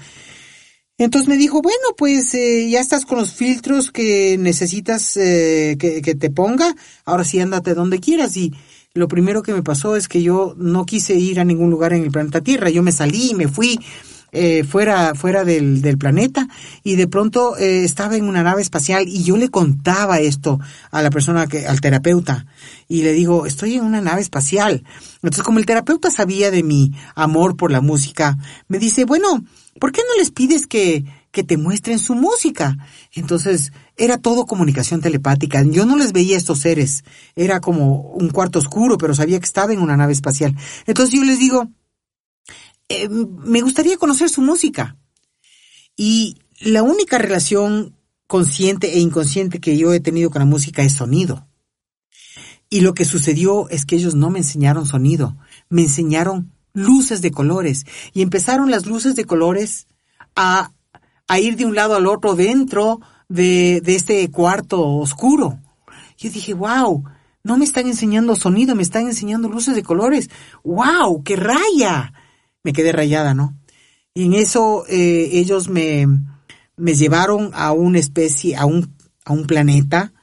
Entonces me dijo, bueno, pues eh, ya estás con los filtros que necesitas eh, que, que, te ponga, ahora sí ándate donde quieras. Y lo primero que me pasó es que yo no quise ir a ningún lugar en el planeta Tierra, yo me salí me fui eh, fuera, fuera del, del, planeta y de pronto eh, estaba en una nave espacial y yo le contaba esto a la persona que, al terapeuta y le digo, estoy en una nave espacial. Entonces como el terapeuta sabía de mi amor por la música, me dice, bueno, ¿por qué no les pides que, que te muestren su música? Entonces, era todo comunicación telepática. Yo no les veía a estos seres. Era como un cuarto oscuro, pero sabía que estaba en una nave espacial. Entonces yo les digo, eh, me gustaría conocer su música. Y la única relación consciente e inconsciente que yo he tenido con la música es sonido. Y lo que sucedió es que ellos no me enseñaron sonido, me enseñaron luces de colores. Y empezaron las luces de colores a, a ir de un lado al otro dentro de, de este cuarto oscuro. Yo dije, wow, no me están enseñando sonido, me están enseñando luces de colores. ¡Wow! ¡Qué raya! Me quedé rayada, ¿no? Y en eso eh, ellos me, me llevaron a una especie, a un, a un planeta,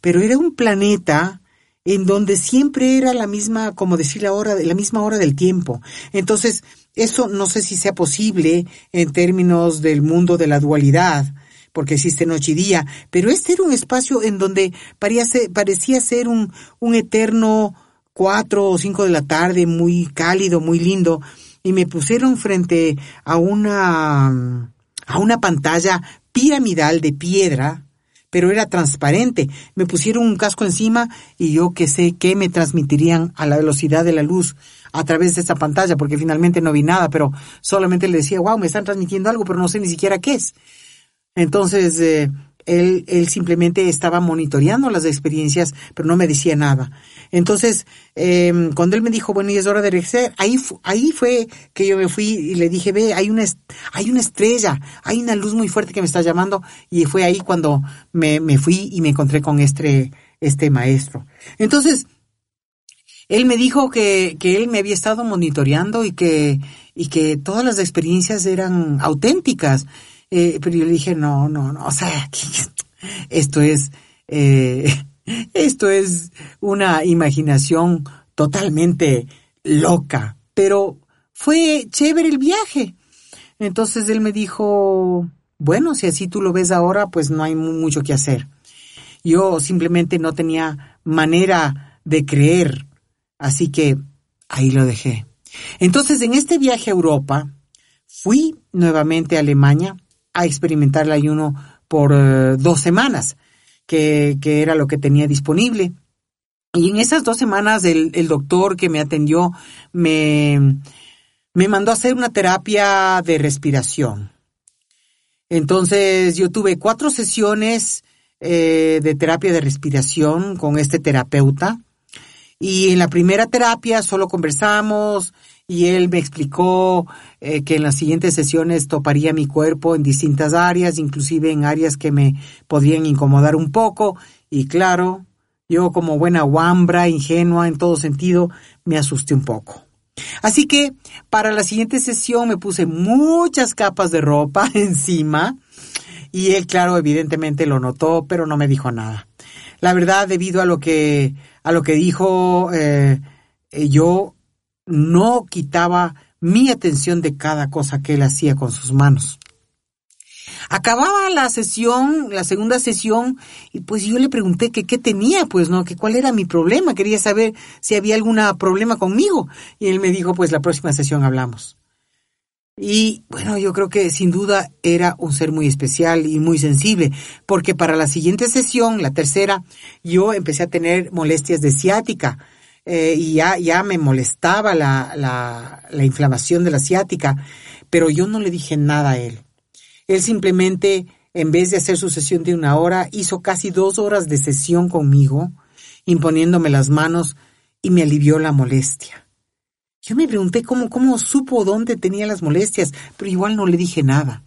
pero era un planeta en donde siempre era la misma, como decir la hora, la misma hora del tiempo. Entonces, eso no sé si sea posible en términos del mundo de la dualidad, porque existe noche y día, pero este era un espacio en donde parecía ser, un eterno cuatro o cinco de la tarde, muy cálido, muy lindo, y me pusieron frente a una, a una pantalla piramidal de piedra, pero era transparente. Me pusieron un casco encima y yo que sé qué me transmitirían a la velocidad de la luz a través de esa pantalla, porque finalmente no vi nada, pero solamente le decía, wow, me están transmitiendo algo, pero no sé ni siquiera qué es. Entonces, eh, él, él simplemente estaba monitoreando las experiencias, pero no me decía nada. Entonces, eh, cuando él me dijo, bueno, y es hora de regresar, ahí, ahí fue que yo me fui y le dije, ve, hay una, hay una estrella, hay una luz muy fuerte que me está llamando, y fue ahí cuando me, me fui y me encontré con este, este maestro. Entonces, él me dijo que, que él me había estado monitoreando y que, y que todas las experiencias eran auténticas. Eh, pero yo le dije, no, no, no, o sea, esto es, eh, esto es una imaginación totalmente loca, pero fue chévere el viaje. Entonces él me dijo, bueno, si así tú lo ves ahora, pues no hay mucho que hacer. Yo simplemente no tenía manera de creer, así que ahí lo dejé. Entonces en este viaje a Europa, fui nuevamente a Alemania a experimentar el ayuno por uh, dos semanas que, que era lo que tenía disponible. Y en esas dos semanas el, el doctor que me atendió me, me mandó a hacer una terapia de respiración. Entonces yo tuve cuatro sesiones eh, de terapia de respiración con este terapeuta. Y en la primera terapia solo conversamos y él me explicó eh, que en las siguientes sesiones toparía mi cuerpo en distintas áreas, inclusive en áreas que me podrían incomodar un poco. Y claro, Yo como buena guambra, ingenua en todo sentido, me asusté un poco. Así que para la siguiente sesión me puse muchas capas de ropa encima y él, claro, evidentemente lo notó, pero no me dijo nada. La verdad, debido a lo que, a lo que dijo, eh, eh, yo no quitaba mi atención de cada cosa que él hacía con sus manos. Acababa la sesión, la segunda sesión, y pues yo le pregunté que qué tenía, pues, ¿no? Que cuál era mi problema. Quería saber si había algún problema conmigo. Y él me dijo, pues la próxima sesión hablamos. Y bueno, yo creo que sin duda era un ser muy especial y muy sensible, porque para la siguiente sesión, la tercera, yo empecé a tener molestias de ciática. Eh, y ya, ya me molestaba la, la, la inflamación de la ciática, pero yo no le dije nada a él. Él simplemente, en vez de hacer su sesión de una hora, hizo casi dos horas de sesión conmigo, imponiéndome las manos y me alivió la molestia. Yo me pregunté cómo, cómo supo dónde tenía las molestias, pero igual no le dije nada.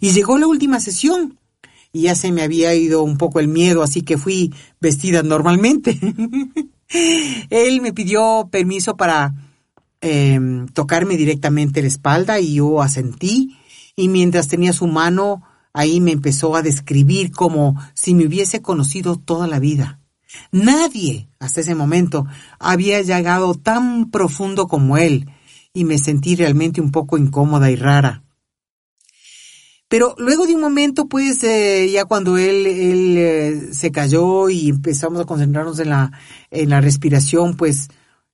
Y llegó la última sesión, y ya se me había ido un poco el miedo, así que fui vestida normalmente. Él me pidió permiso para em, tocarme directamente la espalda y yo asentí y mientras tenía su mano ahí me empezó a describir como si me hubiese conocido toda la vida. Nadie hasta ese momento había llegado tan profundo como él y me sentí realmente un poco incómoda y rara. Pero luego de un momento, pues, eh, ya cuando él, eh, se cayó y empezamos a concentrarnos en la, en la respiración, pues,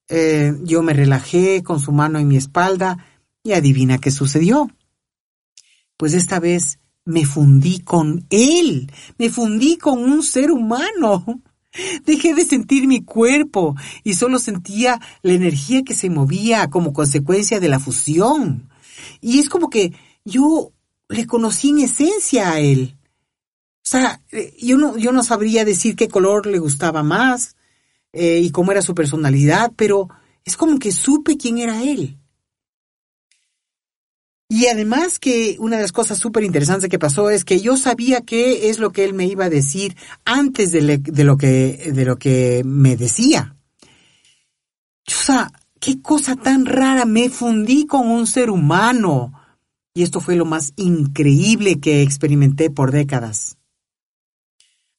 eh, yo me relajé con su mano en mi espalda y adivina qué sucedió pues esta vez me fundí con él, me fundí con un ser humano. Dejé de sentir mi cuerpo y solo sentía la energía que se movía como consecuencia de la fusión. Y es como que yo le conocí en esencia a él. O sea, eh, yo no, yo no sabría decir qué color le gustaba más eh, y cómo era su personalidad, pero es como que supe quién era él. Y además que una de las cosas súper interesantes que pasó es que yo sabía qué es lo que él me iba a decir antes de, lo, que, de lo que me decía. O sea, qué cosa tan rara, me fundí con un ser humano. Y esto fue lo más increíble que experimenté por décadas.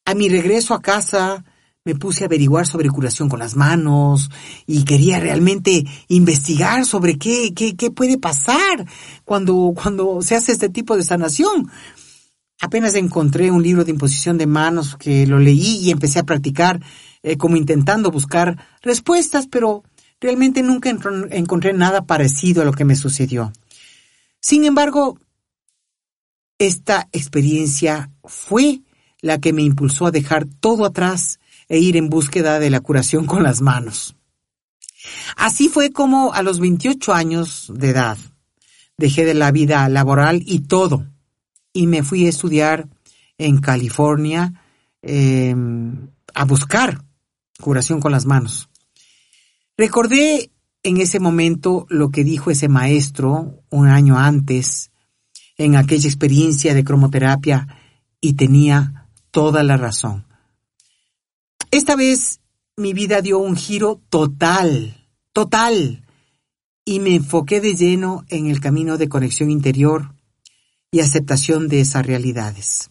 A mi regreso a casa, me puse a averiguar sobre curación con las manos y quería realmente investigar sobre qué, qué, puede pasar cuando, cuando se hace este tipo de sanación. Apenas encontré un libro de imposición de manos que lo leí y empecé a practicar eh, como intentando buscar respuestas, pero realmente nunca encontré nada parecido a lo que me sucedió. Sin embargo, esta experiencia fue la que me impulsó a dejar todo atrás e ir en búsqueda de la curación con las manos. Así fue como a los 28 años de edad dejé de la vida laboral y todo y me fui a estudiar en California em, a buscar curación con las manos. Recordé en ese momento lo que dijo ese maestro un año antes en aquella experiencia de cromoterapia y tenía toda la razón. Esta vez mi vida dio un giro total, total, y me enfoqué de lleno en el camino de conexión interior y aceptación de esas realidades.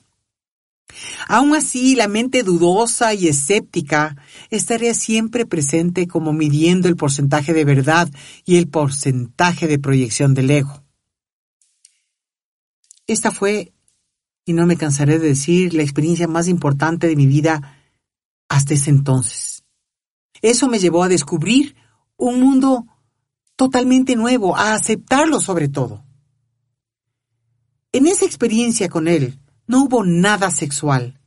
Aún así, la mente dudosa y escéptica estaría siempre presente como midiendo el porcentaje de verdad y el porcentaje de proyección del ego. Esta fue, y no me cansaré de decir, la experiencia más importante de mi vida hasta ese entonces. Eso me llevó a descubrir un mundo totalmente nuevo, a aceptarlo sobre todo. En esa experiencia con él no hubo nada sexual,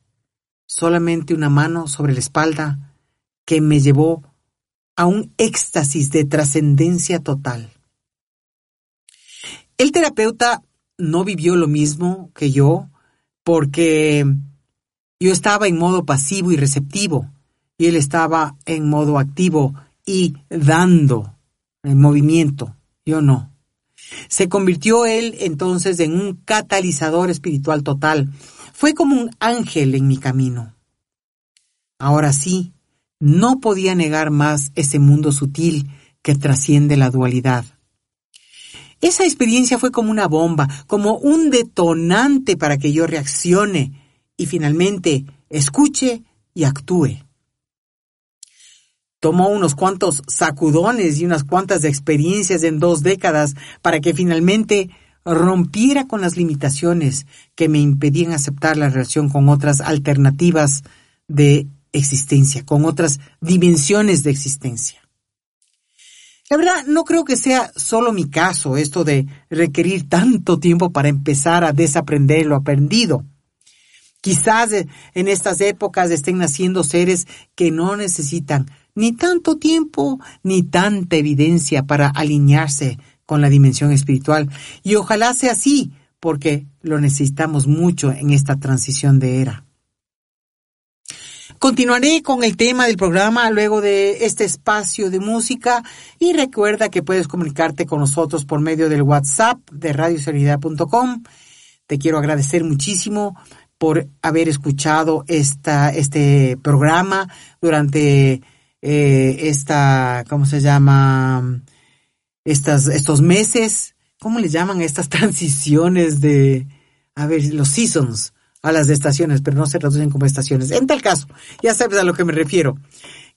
solamente una mano sobre la espalda que me llevó a un éxtasis de trascendencia total. El terapeuta no vivió lo mismo que yo porque yo estaba en modo pasivo y receptivo, y él estaba en modo activo y dando en movimiento. Yo no. Se convirtió él entonces en un catalizador espiritual total. Fue como un ángel en mi camino. Ahora sí, no podía negar más ese mundo sutil que trasciende la dualidad. Esa experiencia fue como una bomba, como un detonante para que yo reaccione y finalmente escuche y actúe. Tomó unos cuantos sacudones y unas cuantas experiencias en dos décadas para que finalmente rompiera con las limitaciones que me impedían aceptar la relación con otras alternativas de existencia, con otras dimensiones de existencia. La verdad, no creo que sea solo mi caso esto de requerir tanto tiempo para empezar a desaprender lo aprendido. Quizás en estas épocas estén naciendo seres que no necesitan ni tanto tiempo ni tanta evidencia para alinearse con la dimensión espiritual. Y ojalá sea así, porque lo necesitamos mucho en esta transición de era. Continuaré con el tema del programa luego de este espacio de música y recuerda que puedes comunicarte con nosotros por medio del WhatsApp de radioserenidad.com. Te quiero agradecer muchísimo por haber escuchado esta, este programa durante eh, esta, ¿cómo se llama? Estas, estos meses, ¿cómo le llaman estas transiciones de, a ver, los seasons a las estaciones, pero no se traducen como estaciones. En tal caso, ya sabes a lo que me refiero.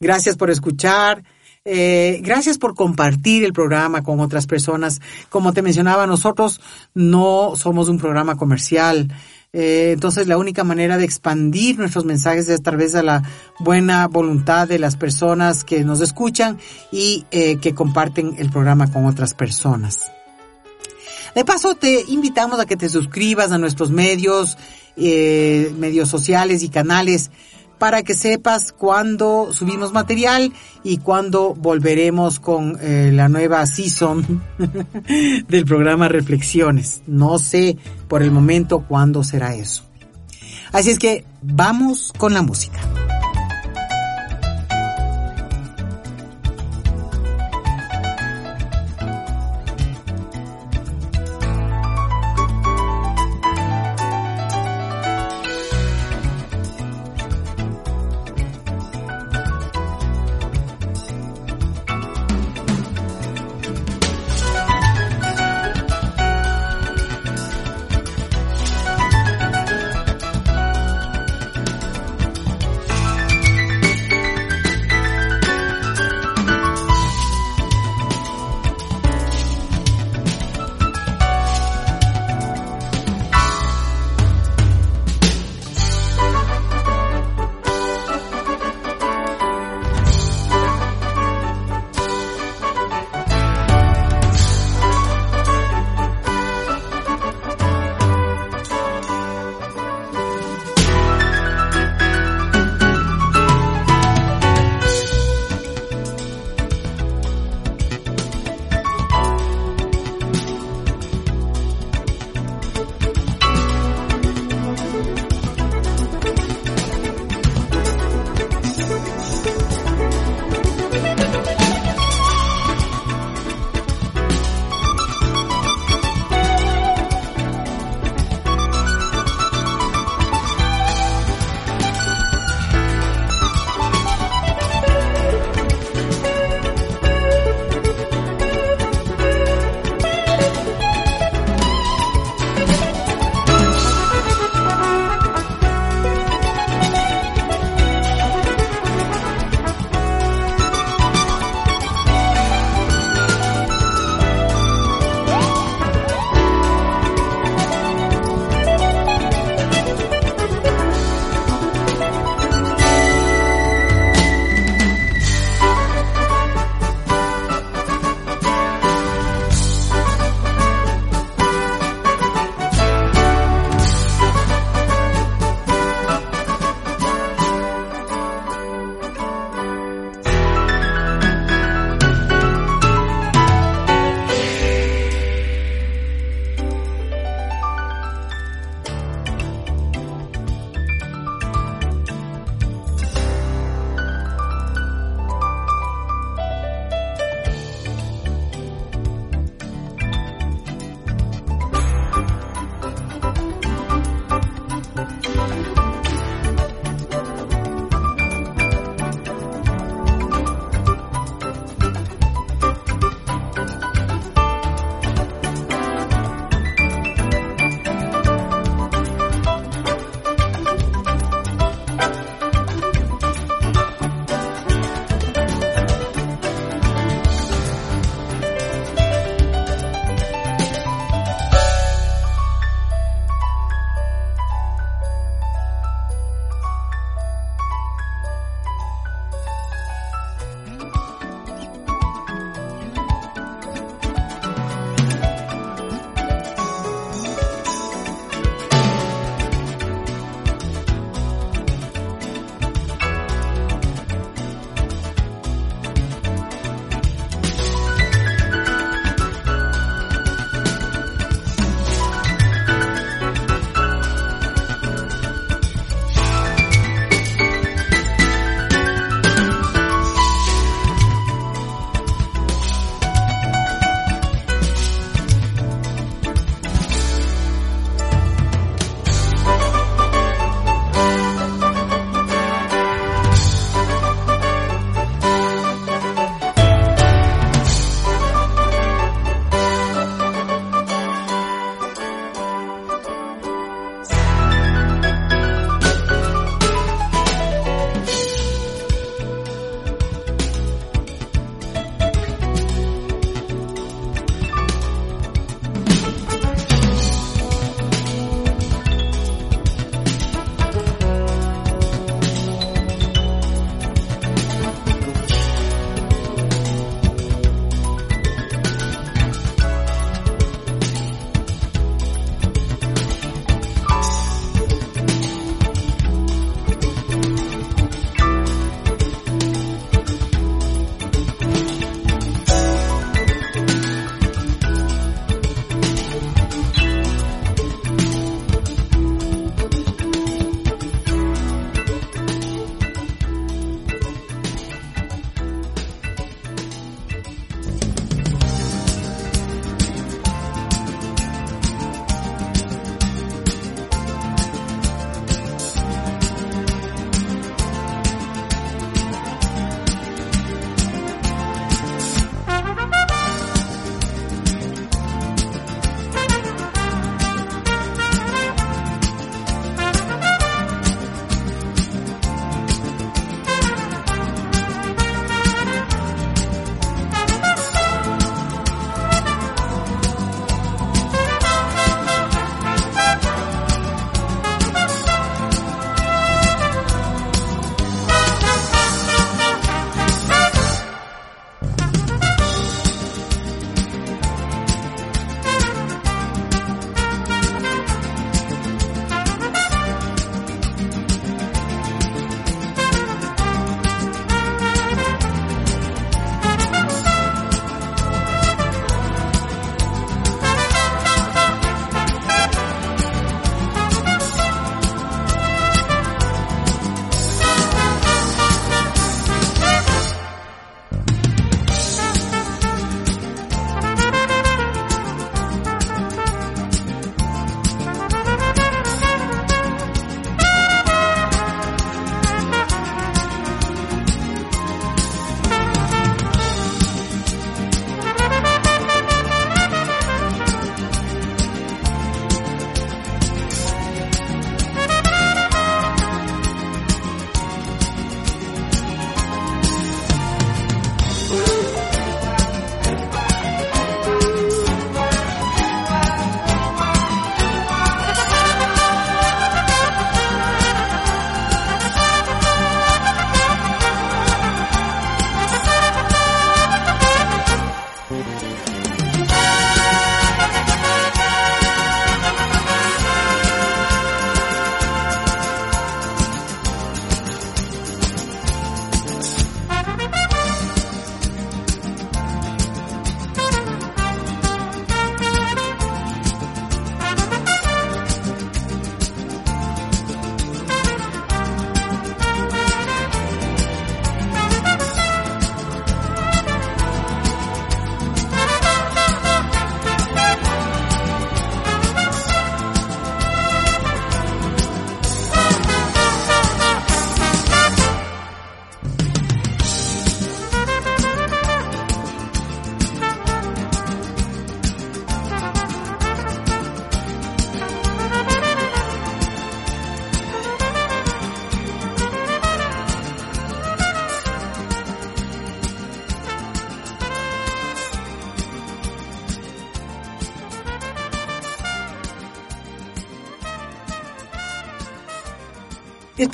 Gracias por escuchar. Eh, gracias por compartir el programa con otras personas. Como te mencionaba, nosotros no somos un programa comercial. Eh, entonces la única manera de expandir nuestros mensajes es a través de la buena voluntad de las personas que nos escuchan y eh, que comparten el programa con otras personas. De paso, te invitamos a que te suscribas a nuestros medios, eh, medios sociales y canales para que sepas cuándo subimos material y cuándo volveremos con eh, la nueva season del programa Reflexiones. No sé por el momento cuándo será eso. Así es que vamos con la música.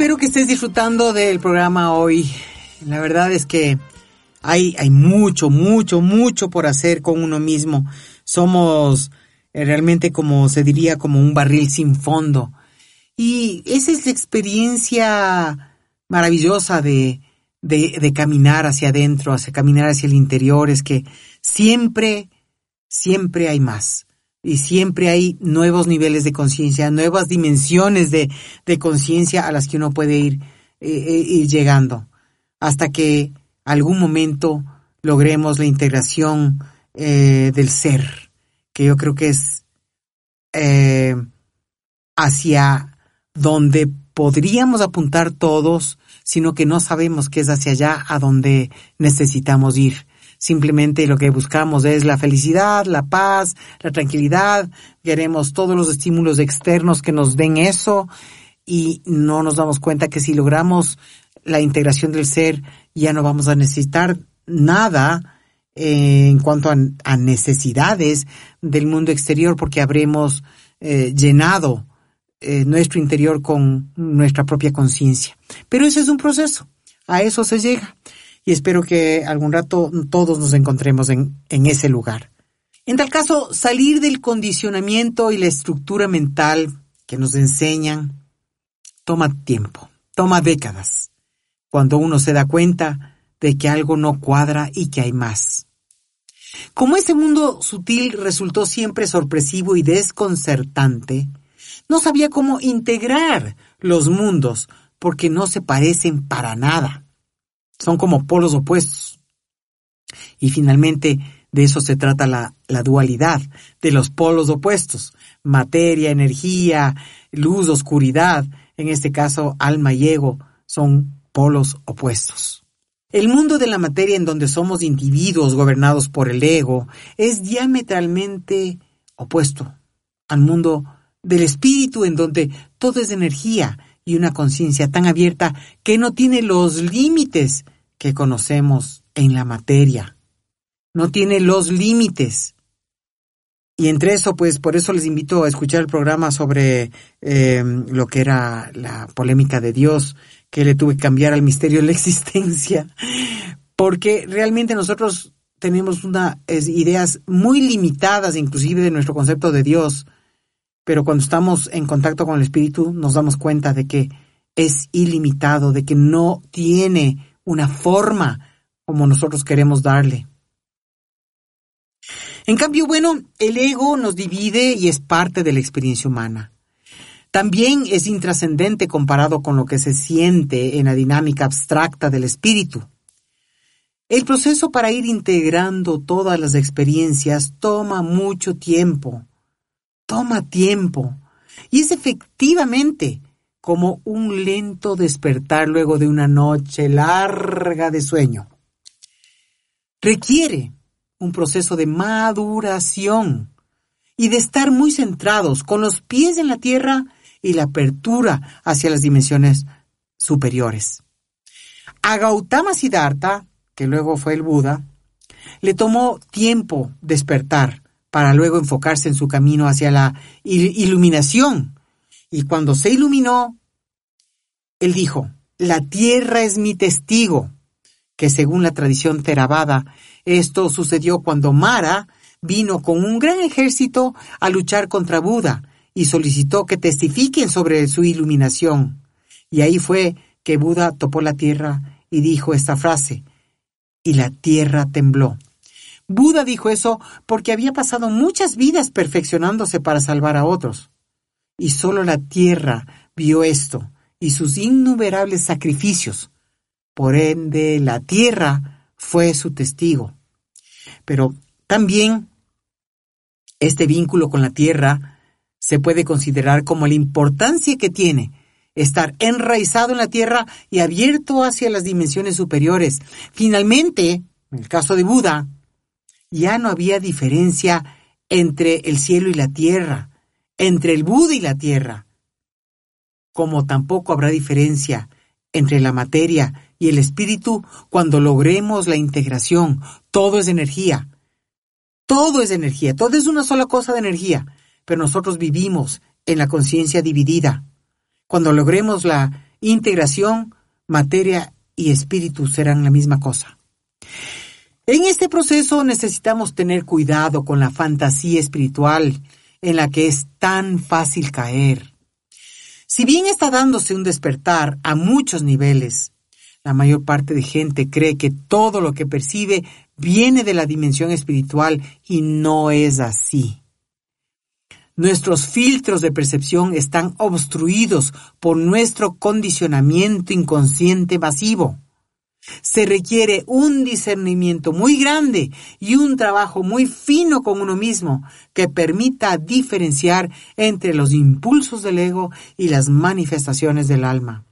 Espero que estés disfrutando del programa hoy. La verdad es que hay, hay mucho, mucho, mucho por hacer con uno mismo. Somos eh, realmente como se diría como un barril sin fondo. Y esa es la experiencia maravillosa de, de, de caminar hacia adentro, hacia caminar hacia el interior, es que siempre, siempre hay más y siempre hay nuevos niveles de conciencia, nuevas dimensiones de, conciencia a las que uno puede ir, eh, eh, llegando, hasta que algún momento logremos la integración eh, del ser, que yo creo que es eh, hacia donde podríamos apuntar todos, sino que no sabemos que es hacia allá a donde necesitamos ir. Simplemente lo que buscamos es la felicidad, la paz, la tranquilidad. Queremos todos los estímulos externos que nos den eso y no nos damos cuenta que si logramos la integración del ser ya no vamos a necesitar nada eh, en cuanto a, necesidades del mundo exterior porque habremos eh, llenado eh, nuestro interior con nuestra propia conciencia. Pero ese es un proceso, a eso se llega y espero que algún rato todos nos encontremos en, ese lugar. En tal caso, salir del condicionamiento y la estructura mental que nos enseñan toma tiempo, toma décadas, cuando uno se da cuenta de que algo no cuadra y que hay más. Como ese mundo sutil resultó siempre sorpresivo y desconcertante, no sabía cómo integrar los mundos porque no se parecen para nada. Son como polos opuestos. Y finalmente de eso se trata la, dualidad, de los polos opuestos, materia, energía, luz, oscuridad, en este caso alma y ego, son polos opuestos. El mundo de la materia en donde somos individuos gobernados por el ego es diametralmente opuesto al mundo del espíritu en donde todo es energía y una conciencia tan abierta que no tiene los límites que conocemos en la materia. No tiene los límites. Y entre eso, pues por eso les invito a escuchar el programa sobre eh, lo que era la polémica de Dios que le tuve que cambiar al misterio de la existencia, porque realmente nosotros tenemos unas ideas muy limitadas inclusive de nuestro concepto de Dios, pero cuando estamos en contacto con el Espíritu nos damos cuenta de que es ilimitado, de que no tiene una forma como nosotros queremos darle. En cambio, bueno, el ego nos divide y es parte de la experiencia humana. También es intrascendente comparado con lo que se siente en la dinámica abstracta del espíritu. El proceso para ir integrando todas las experiencias toma mucho tiempo. Toma tiempo. Y es efectivamente como un lento despertar luego de una noche larga de sueño. Requiere un proceso de maduración y de estar muy centrados con los pies en la tierra y la apertura hacia las dimensiones superiores. A Gautama Siddhartha, que luego fue el Buda, le tomó tiempo despertar para luego enfocarse en su camino hacia la iluminación. Y cuando se iluminó, él dijo, la tierra es mi testigo, que según la tradición Theravada, esto sucedió cuando Mara vino con un gran ejército a luchar contra Buda y solicitó que testifiquen sobre su iluminación. Y ahí fue que Buda topó la tierra y dijo esta frase, y la tierra tembló. Buda dijo eso porque había pasado muchas vidas perfeccionándose para salvar a otros. Y solo la tierra vio esto y sus innumerables sacrificios. Por ende, la tierra fue su testigo. Pero también este vínculo con la tierra se puede considerar como la importancia que tiene estar enraizado en la tierra y abierto hacia las dimensiones superiores. Finalmente, en el caso de Buda, ya no había diferencia entre el cielo y la tierra, entre el Buda y la tierra, como tampoco habrá diferencia entre la materia y el espíritu cuando logremos la integración. Todo es energía. Todo es energía. Todo es una sola cosa de energía pero nosotros vivimos en la conciencia dividida. Cuando logremos la integración, materia y espíritu serán la misma cosa. En este proceso necesitamos tener cuidado con la fantasía espiritual en la que es tan fácil caer. Si bien está dándose un despertar a muchos niveles, la mayor parte de gente cree que todo lo que percibe viene de la dimensión espiritual y no es así. Nuestros filtros de percepción están obstruidos por nuestro condicionamiento inconsciente masivo. Se requiere un discernimiento muy grande y un trabajo muy fino con uno mismo que permita diferenciar entre los impulsos del ego y las manifestaciones del alma.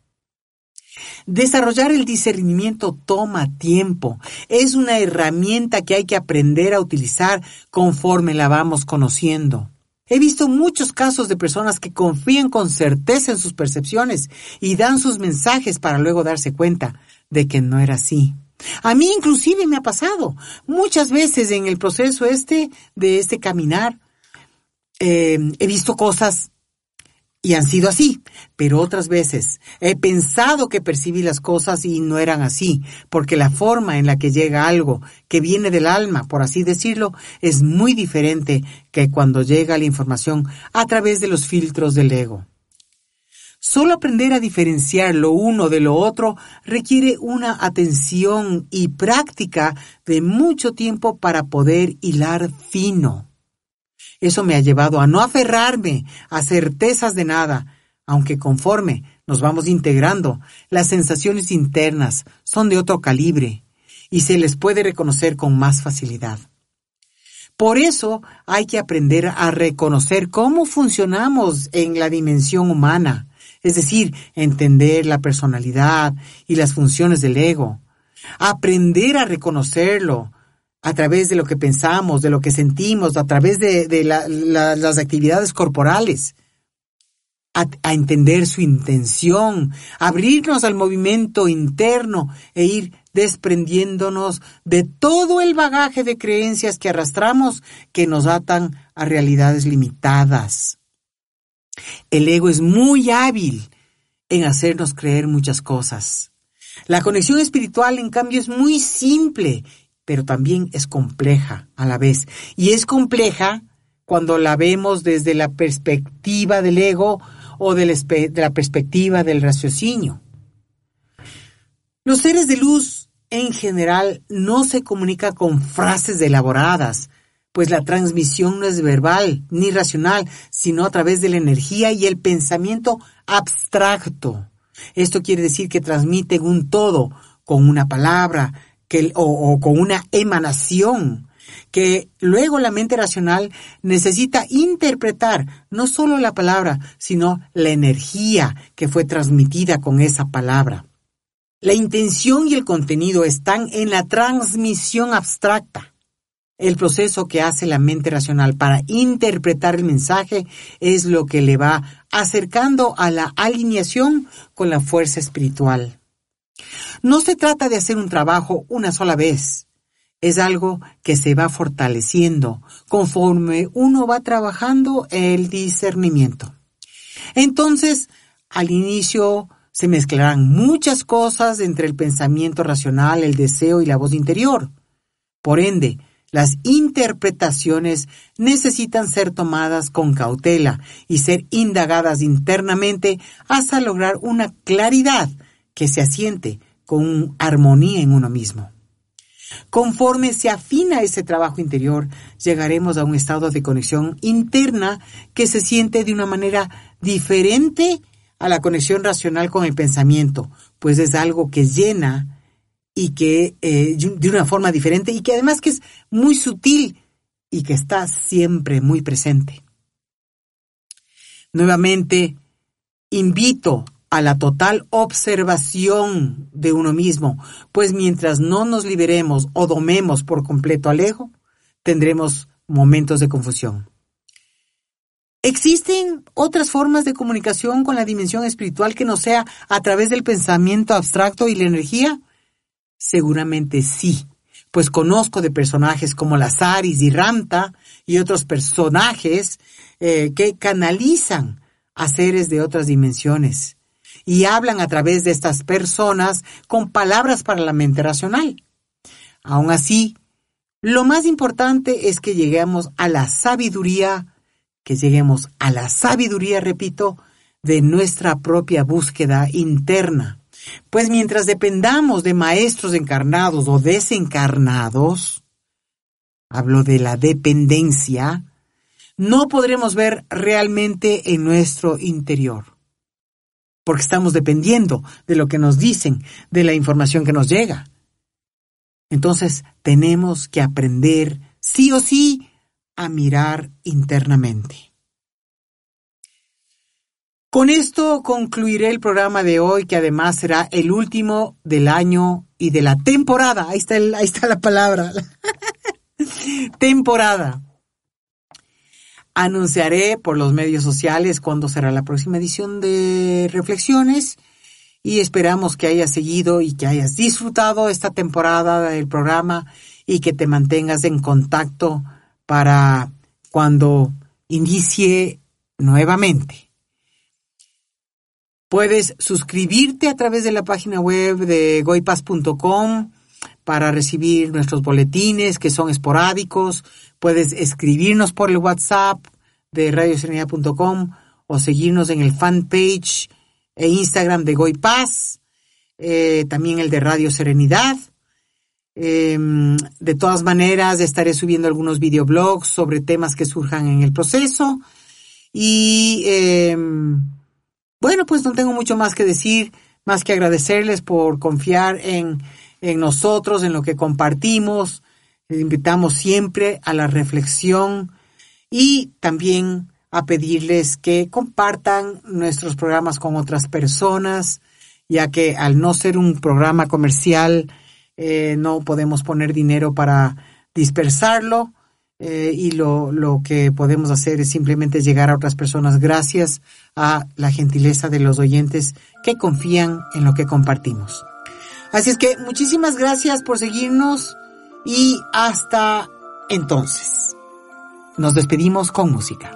Desarrollar el discernimiento toma tiempo. Es una herramienta que hay que aprender a utilizar conforme la vamos conociendo. He visto muchos casos de personas que confían con certeza en sus percepciones y dan sus mensajes para luego darse cuenta de que no era así. A mí inclusive me ha pasado muchas veces en el proceso este de este caminar. Eh, he visto cosas y han sido así, pero otras veces he pensado que percibí las cosas y no eran así, porque la forma en la que llega algo que viene del alma, por así decirlo, es muy diferente que cuando llega la información a través de los filtros del ego. Solo aprender a diferenciar lo uno de lo otro requiere una atención y práctica de mucho tiempo para poder hilar fino. Eso me ha llevado a no aferrarme a certezas de nada, aunque conforme nos vamos integrando, las sensaciones internas son de otro calibre y se les puede reconocer con más facilidad. Por eso hay que aprender a reconocer cómo funcionamos en la dimensión humana, es decir, entender la personalidad y las funciones del ego, aprender a reconocerlo, a través de lo que pensamos, de lo que sentimos, a través de, las actividades corporales, a, entender su intención, abrirnos al movimiento interno e ir desprendiéndonos de todo el bagaje de creencias que arrastramos que nos atan a realidades limitadas. El ego es muy hábil en hacernos creer muchas cosas. La conexión espiritual, en cambio, es muy simple pero también es compleja a la vez. Y es compleja cuando la vemos desde la perspectiva del ego o de la perspectiva del raciocinio. Los seres de luz en general no se comunican con frases elaboradas, pues la transmisión no es verbal ni racional, sino a través de la energía y el pensamiento abstracto. Esto quiere decir que transmiten un todo con una palabra, que, o, con una emanación que luego la mente racional necesita interpretar no solo la palabra, sino la energía que fue transmitida con esa palabra. La intención y el contenido están en la transmisión abstracta. El proceso que hace la mente racional para interpretar el mensaje es lo que le va acercando a la alineación con la fuerza espiritual. No se trata de hacer un trabajo una sola vez. Es algo que se va fortaleciendo conforme uno va trabajando el discernimiento. Entonces, al inicio se mezclarán muchas cosas entre el pensamiento racional, el deseo y la voz interior. Por ende, las interpretaciones necesitan ser tomadas con cautela y ser indagadas internamente hasta lograr una claridad que se asiente con armonía en uno mismo. Conforme se afina ese trabajo interior, llegaremos a un estado de conexión interna que se siente de una manera diferente a la conexión racional con el pensamiento, pues es algo que llena y que eh, de una forma diferente y que además que es muy sutil y que está siempre muy presente. Nuevamente, invito a la total observación de uno mismo, pues mientras no nos liberemos o domemos por completo al ego, tendremos momentos de confusión. ¿Existen otras formas de comunicación con la dimensión espiritual que no sea a través del pensamiento abstracto y la energía? Seguramente sí, pues conozco de personajes como Lazaris y Ramta y otros personajes eh, que canalizan a seres de otras dimensiones y hablan a través de estas personas con palabras para la mente racional. Aún así, lo más importante es que lleguemos a la sabiduría, que lleguemos a la sabiduría, repito, de nuestra propia búsqueda interna. Pues mientras dependamos de maestros encarnados o desencarnados, hablo de la dependencia, no podremos ver realmente en nuestro interior. Porque estamos dependiendo de lo que nos dicen, de la información que nos llega. Entonces tenemos que aprender, sí o sí, a mirar internamente. Con esto concluiré el programa de hoy, que además será el último del año y de la temporada. Ahí está, ahí está la palabra. temporada. Anunciaré por los medios sociales cuándo será la próxima edición de Reflexiones y esperamos que hayas seguido y que hayas disfrutado esta temporada del programa y que te mantengas en contacto para cuando inicie nuevamente. Puedes suscribirte a través de la página web de goipas.com para recibir nuestros boletines que son esporádicos. Puedes escribirnos por el WhatsApp de radioserenidad.com o seguirnos en el fanpage e Instagram de Goy Paz, eh, también el de Radio Serenidad. Em, de todas maneras, estaré subiendo algunos videoblogs sobre temas que surjan en el proceso. Y em, bueno, pues no tengo mucho más que decir, más que agradecerles por confiar en, en nosotros, en lo que compartimos. Les invitamos siempre a la reflexión y también a pedirles que compartan nuestros programas con otras personas, ya que al no ser un programa comercial, eh, no podemos poner dinero para dispersarlo eh, y lo, lo que podemos hacer es simplemente llegar a otras personas gracias a la gentileza de los oyentes que confían en lo que compartimos. Así es que muchísimas gracias por seguirnos y hasta entonces. Nos despedimos con música. música,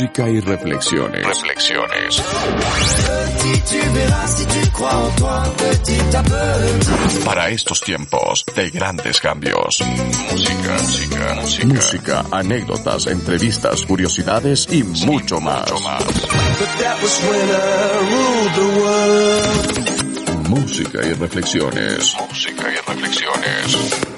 Música y reflexiones. Reflexiones. Para estos tiempos de grandes cambios. Música, música, música. Música, anécdotas, entrevistas, curiosidades y mucho más. Música y reflexiones. Música y reflexiones.